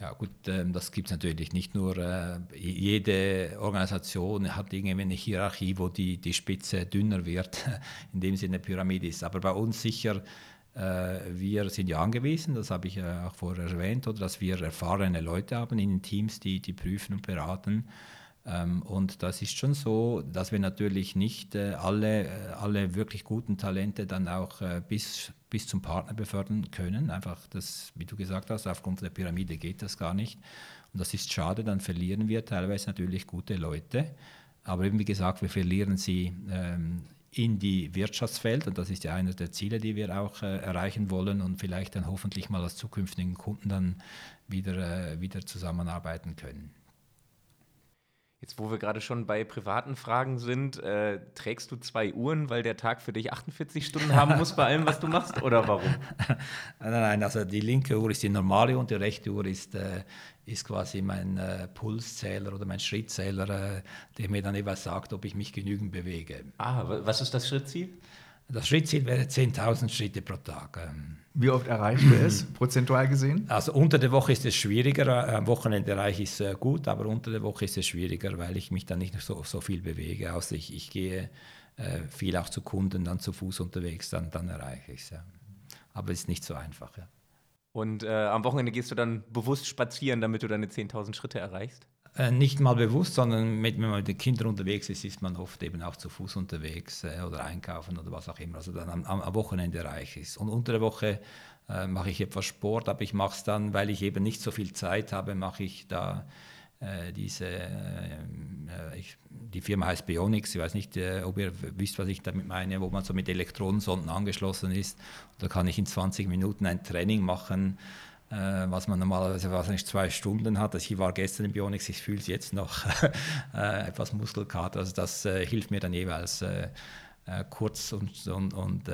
Ja gut, ähm, das gibt es natürlich nicht nur. Äh, jede Organisation hat irgendwie eine Hierarchie, wo die, die Spitze dünner wird, (laughs) in dem Sinne Pyramide ist. Aber bei uns sicher, äh, wir sind ja angewiesen, das habe ich auch vorher erwähnt, oder dass wir erfahrene Leute haben in den Teams, die, die prüfen und beraten. Ähm, und das ist schon so, dass wir natürlich nicht äh, alle, alle wirklich guten Talente dann auch bis, bis zum Partner befördern können. Einfach, das, wie du gesagt hast, aufgrund der Pyramide geht das gar nicht. Und das ist schade, dann verlieren wir teilweise natürlich gute Leute. Aber eben wie gesagt, wir verlieren sie ähm, in die Wirtschaftswelt und das ist ja einer der Ziele, die wir auch äh, erreichen wollen und vielleicht dann hoffentlich mal als zukünftigen Kunden dann wieder, äh, wieder zusammenarbeiten können. Jetzt, wo wir gerade schon bei privaten Fragen sind, äh, trägst du zwei Uhren, weil der Tag für dich 48 Stunden haben muss bei allem, was du machst, oder warum? (laughs) nein, nein, also die linke Uhr ist die normale und die rechte Uhr ist, äh, ist quasi mein äh, Pulszähler oder mein Schrittzähler, äh, der mir dann jeweils sagt, ob ich mich genügend bewege. Ah, was ist das Schrittziel? Das Schrittziel wäre 10.000 Schritte pro Tag. Ähm. Wie oft erreicht du es, (clears throat) prozentual gesehen? Also unter der Woche ist es schwieriger, am Wochenende erreiche ich es gut, aber unter der Woche ist es schwieriger, weil ich mich dann nicht so, so viel bewege. Also ich, ich gehe äh, viel auch zu Kunden, dann zu Fuß unterwegs, dann, dann erreiche ich es. Ja. Aber es ist nicht so einfach. Ja. Und äh, am Wochenende gehst du dann bewusst spazieren, damit du deine 10.000 Schritte erreichst? Äh, nicht mal bewusst, sondern mit, wenn man mit den Kindern unterwegs ist, ist man oft eben auch zu Fuß unterwegs äh, oder einkaufen oder was auch immer. Also dann am, am Wochenende reich ist. Und unter der Woche äh, mache ich etwas Sport, aber ich mache es dann, weil ich eben nicht so viel Zeit habe, mache ich da äh, diese, äh, ich, die Firma heißt Bionics, ich weiß nicht, äh, ob ihr wisst, was ich damit meine, wo man so mit Elektronensonden angeschlossen ist. Da kann ich in 20 Minuten ein Training machen was man normalerweise wahrscheinlich zwei Stunden hat. Also ich war gestern im Bionics, ich fühle es jetzt noch, (laughs) äh, etwas Muskelkater. Also das äh, hilft mir dann jeweils kurz und, und, und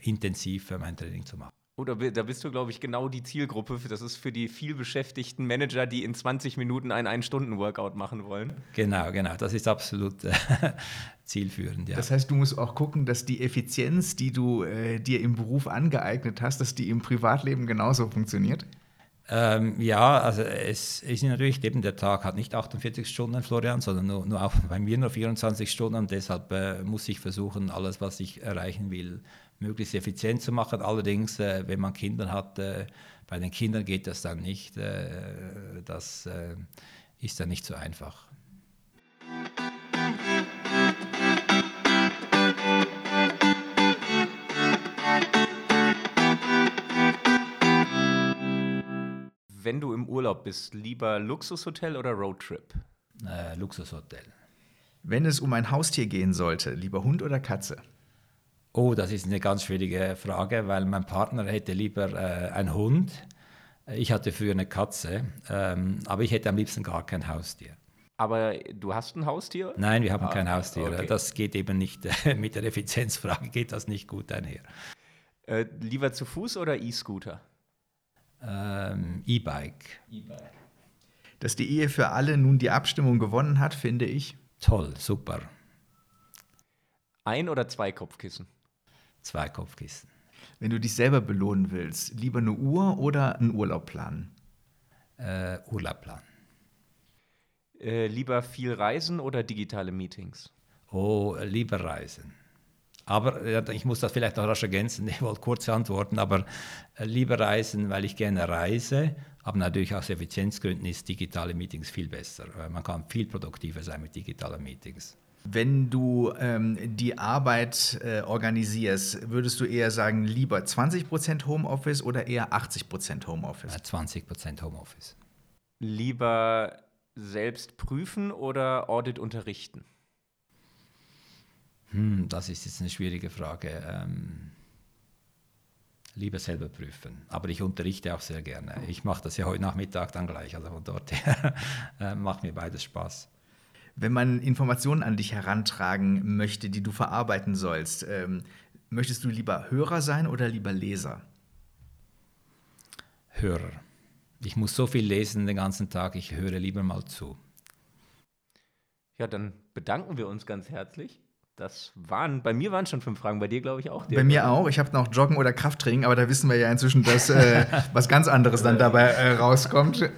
intensiv mein Training zu machen. Oder da bist du, glaube ich, genau die Zielgruppe. Das ist für die vielbeschäftigten Manager, die in 20 Minuten einen Ein-Stunden-Workout machen wollen. Genau, genau. Das ist absolut (laughs) zielführend. Ja. Das heißt, du musst auch gucken, dass die Effizienz, die du äh, dir im Beruf angeeignet hast, dass die im Privatleben genauso funktioniert? Ähm, ja, also es ist natürlich eben der Tag hat nicht 48 Stunden, Florian, sondern nur, nur auch bei mir nur 24 Stunden und deshalb äh, muss ich versuchen, alles, was ich erreichen will, möglichst effizient zu machen. Allerdings, äh, wenn man Kinder hat, äh, bei den Kindern geht das dann nicht. Äh, das äh, ist dann nicht so einfach. wenn du im Urlaub bist, lieber Luxushotel oder Roadtrip? Äh, Luxushotel. Wenn es um ein Haustier gehen sollte, lieber Hund oder Katze? Oh, das ist eine ganz schwierige Frage, weil mein Partner hätte lieber äh, einen Hund. Ich hatte früher eine Katze, ähm, aber ich hätte am liebsten gar kein Haustier. Aber du hast ein Haustier? Nein, wir haben ah, kein Haustier. Okay. Das geht eben nicht, äh, (laughs) mit der Effizienzfrage geht das nicht gut einher. Äh, lieber zu Fuß oder E-Scooter? ähm, E-Bike. Dass die Ehe für alle nun die Abstimmung gewonnen hat, finde ich. Toll, super. Ein oder zwei Kopfkissen? Zwei Kopfkissen. Wenn du dich selber belohnen willst, lieber eine Uhr oder einen Urlaub planen? Äh, Urlaub planen. Äh, lieber viel reisen oder digitale Meetings? Oh, lieber reisen. Aber ich muss das vielleicht noch rasch ergänzen, (laughs) ich wollte kurz antworten, aber äh, lieber reisen, weil ich gerne reise, aber natürlich aus Effizienzgründen ist digitale Meetings viel besser. Man kann viel produktiver sein mit digitalen Meetings. Wenn du ähm, die Arbeit äh, organisierst, würdest du eher sagen, lieber 20% Homeoffice oder eher 80% Homeoffice? 20% Homeoffice. Lieber selbst prüfen oder Audit unterrichten? Hm, das ist jetzt eine schwierige Frage. Ähm, lieber selber prüfen. Aber ich unterrichte auch sehr gerne. Ich mache das ja heute Nachmittag dann gleich. Also von dort her (laughs) äh, macht mir beides Spaß. Wenn man Informationen an dich herantragen möchte, die du verarbeiten sollst, ähm, möchtest du lieber Hörer sein oder lieber Leser? Hörer. Ich muss so viel lesen den ganzen Tag, ich höre lieber mal zu. Ja, dann bedanken wir uns ganz herzlich. Das waren, bei mir waren schon fünf Fragen, bei dir glaube ich auch. Bei mir auch. Ich habe noch Joggen oder Krafttraining, aber da wissen wir ja inzwischen, dass äh, (laughs) was ganz anderes dann dabei äh, rauskommt.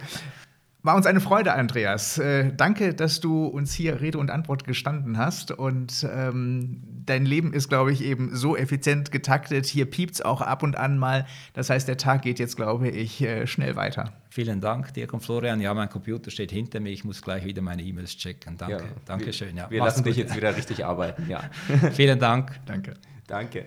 War uns eine Freude, Andreas. Äh, danke, dass du uns hier Rede und Antwort gestanden hast. Und ähm, dein Leben ist, glaube ich, eben so effizient getaktet. Hier piept es auch ab und an mal. Das heißt, der Tag geht jetzt, glaube ich, äh, schnell weiter. Vielen Dank, Dirk und Florian. Ja, mein Computer steht hinter mir. Ich muss gleich wieder meine E-Mails checken. Danke, ja, danke schön. Ja. Wir lassen dich jetzt wieder richtig arbeiten. Ja. (laughs) Vielen Dank. Danke. Danke.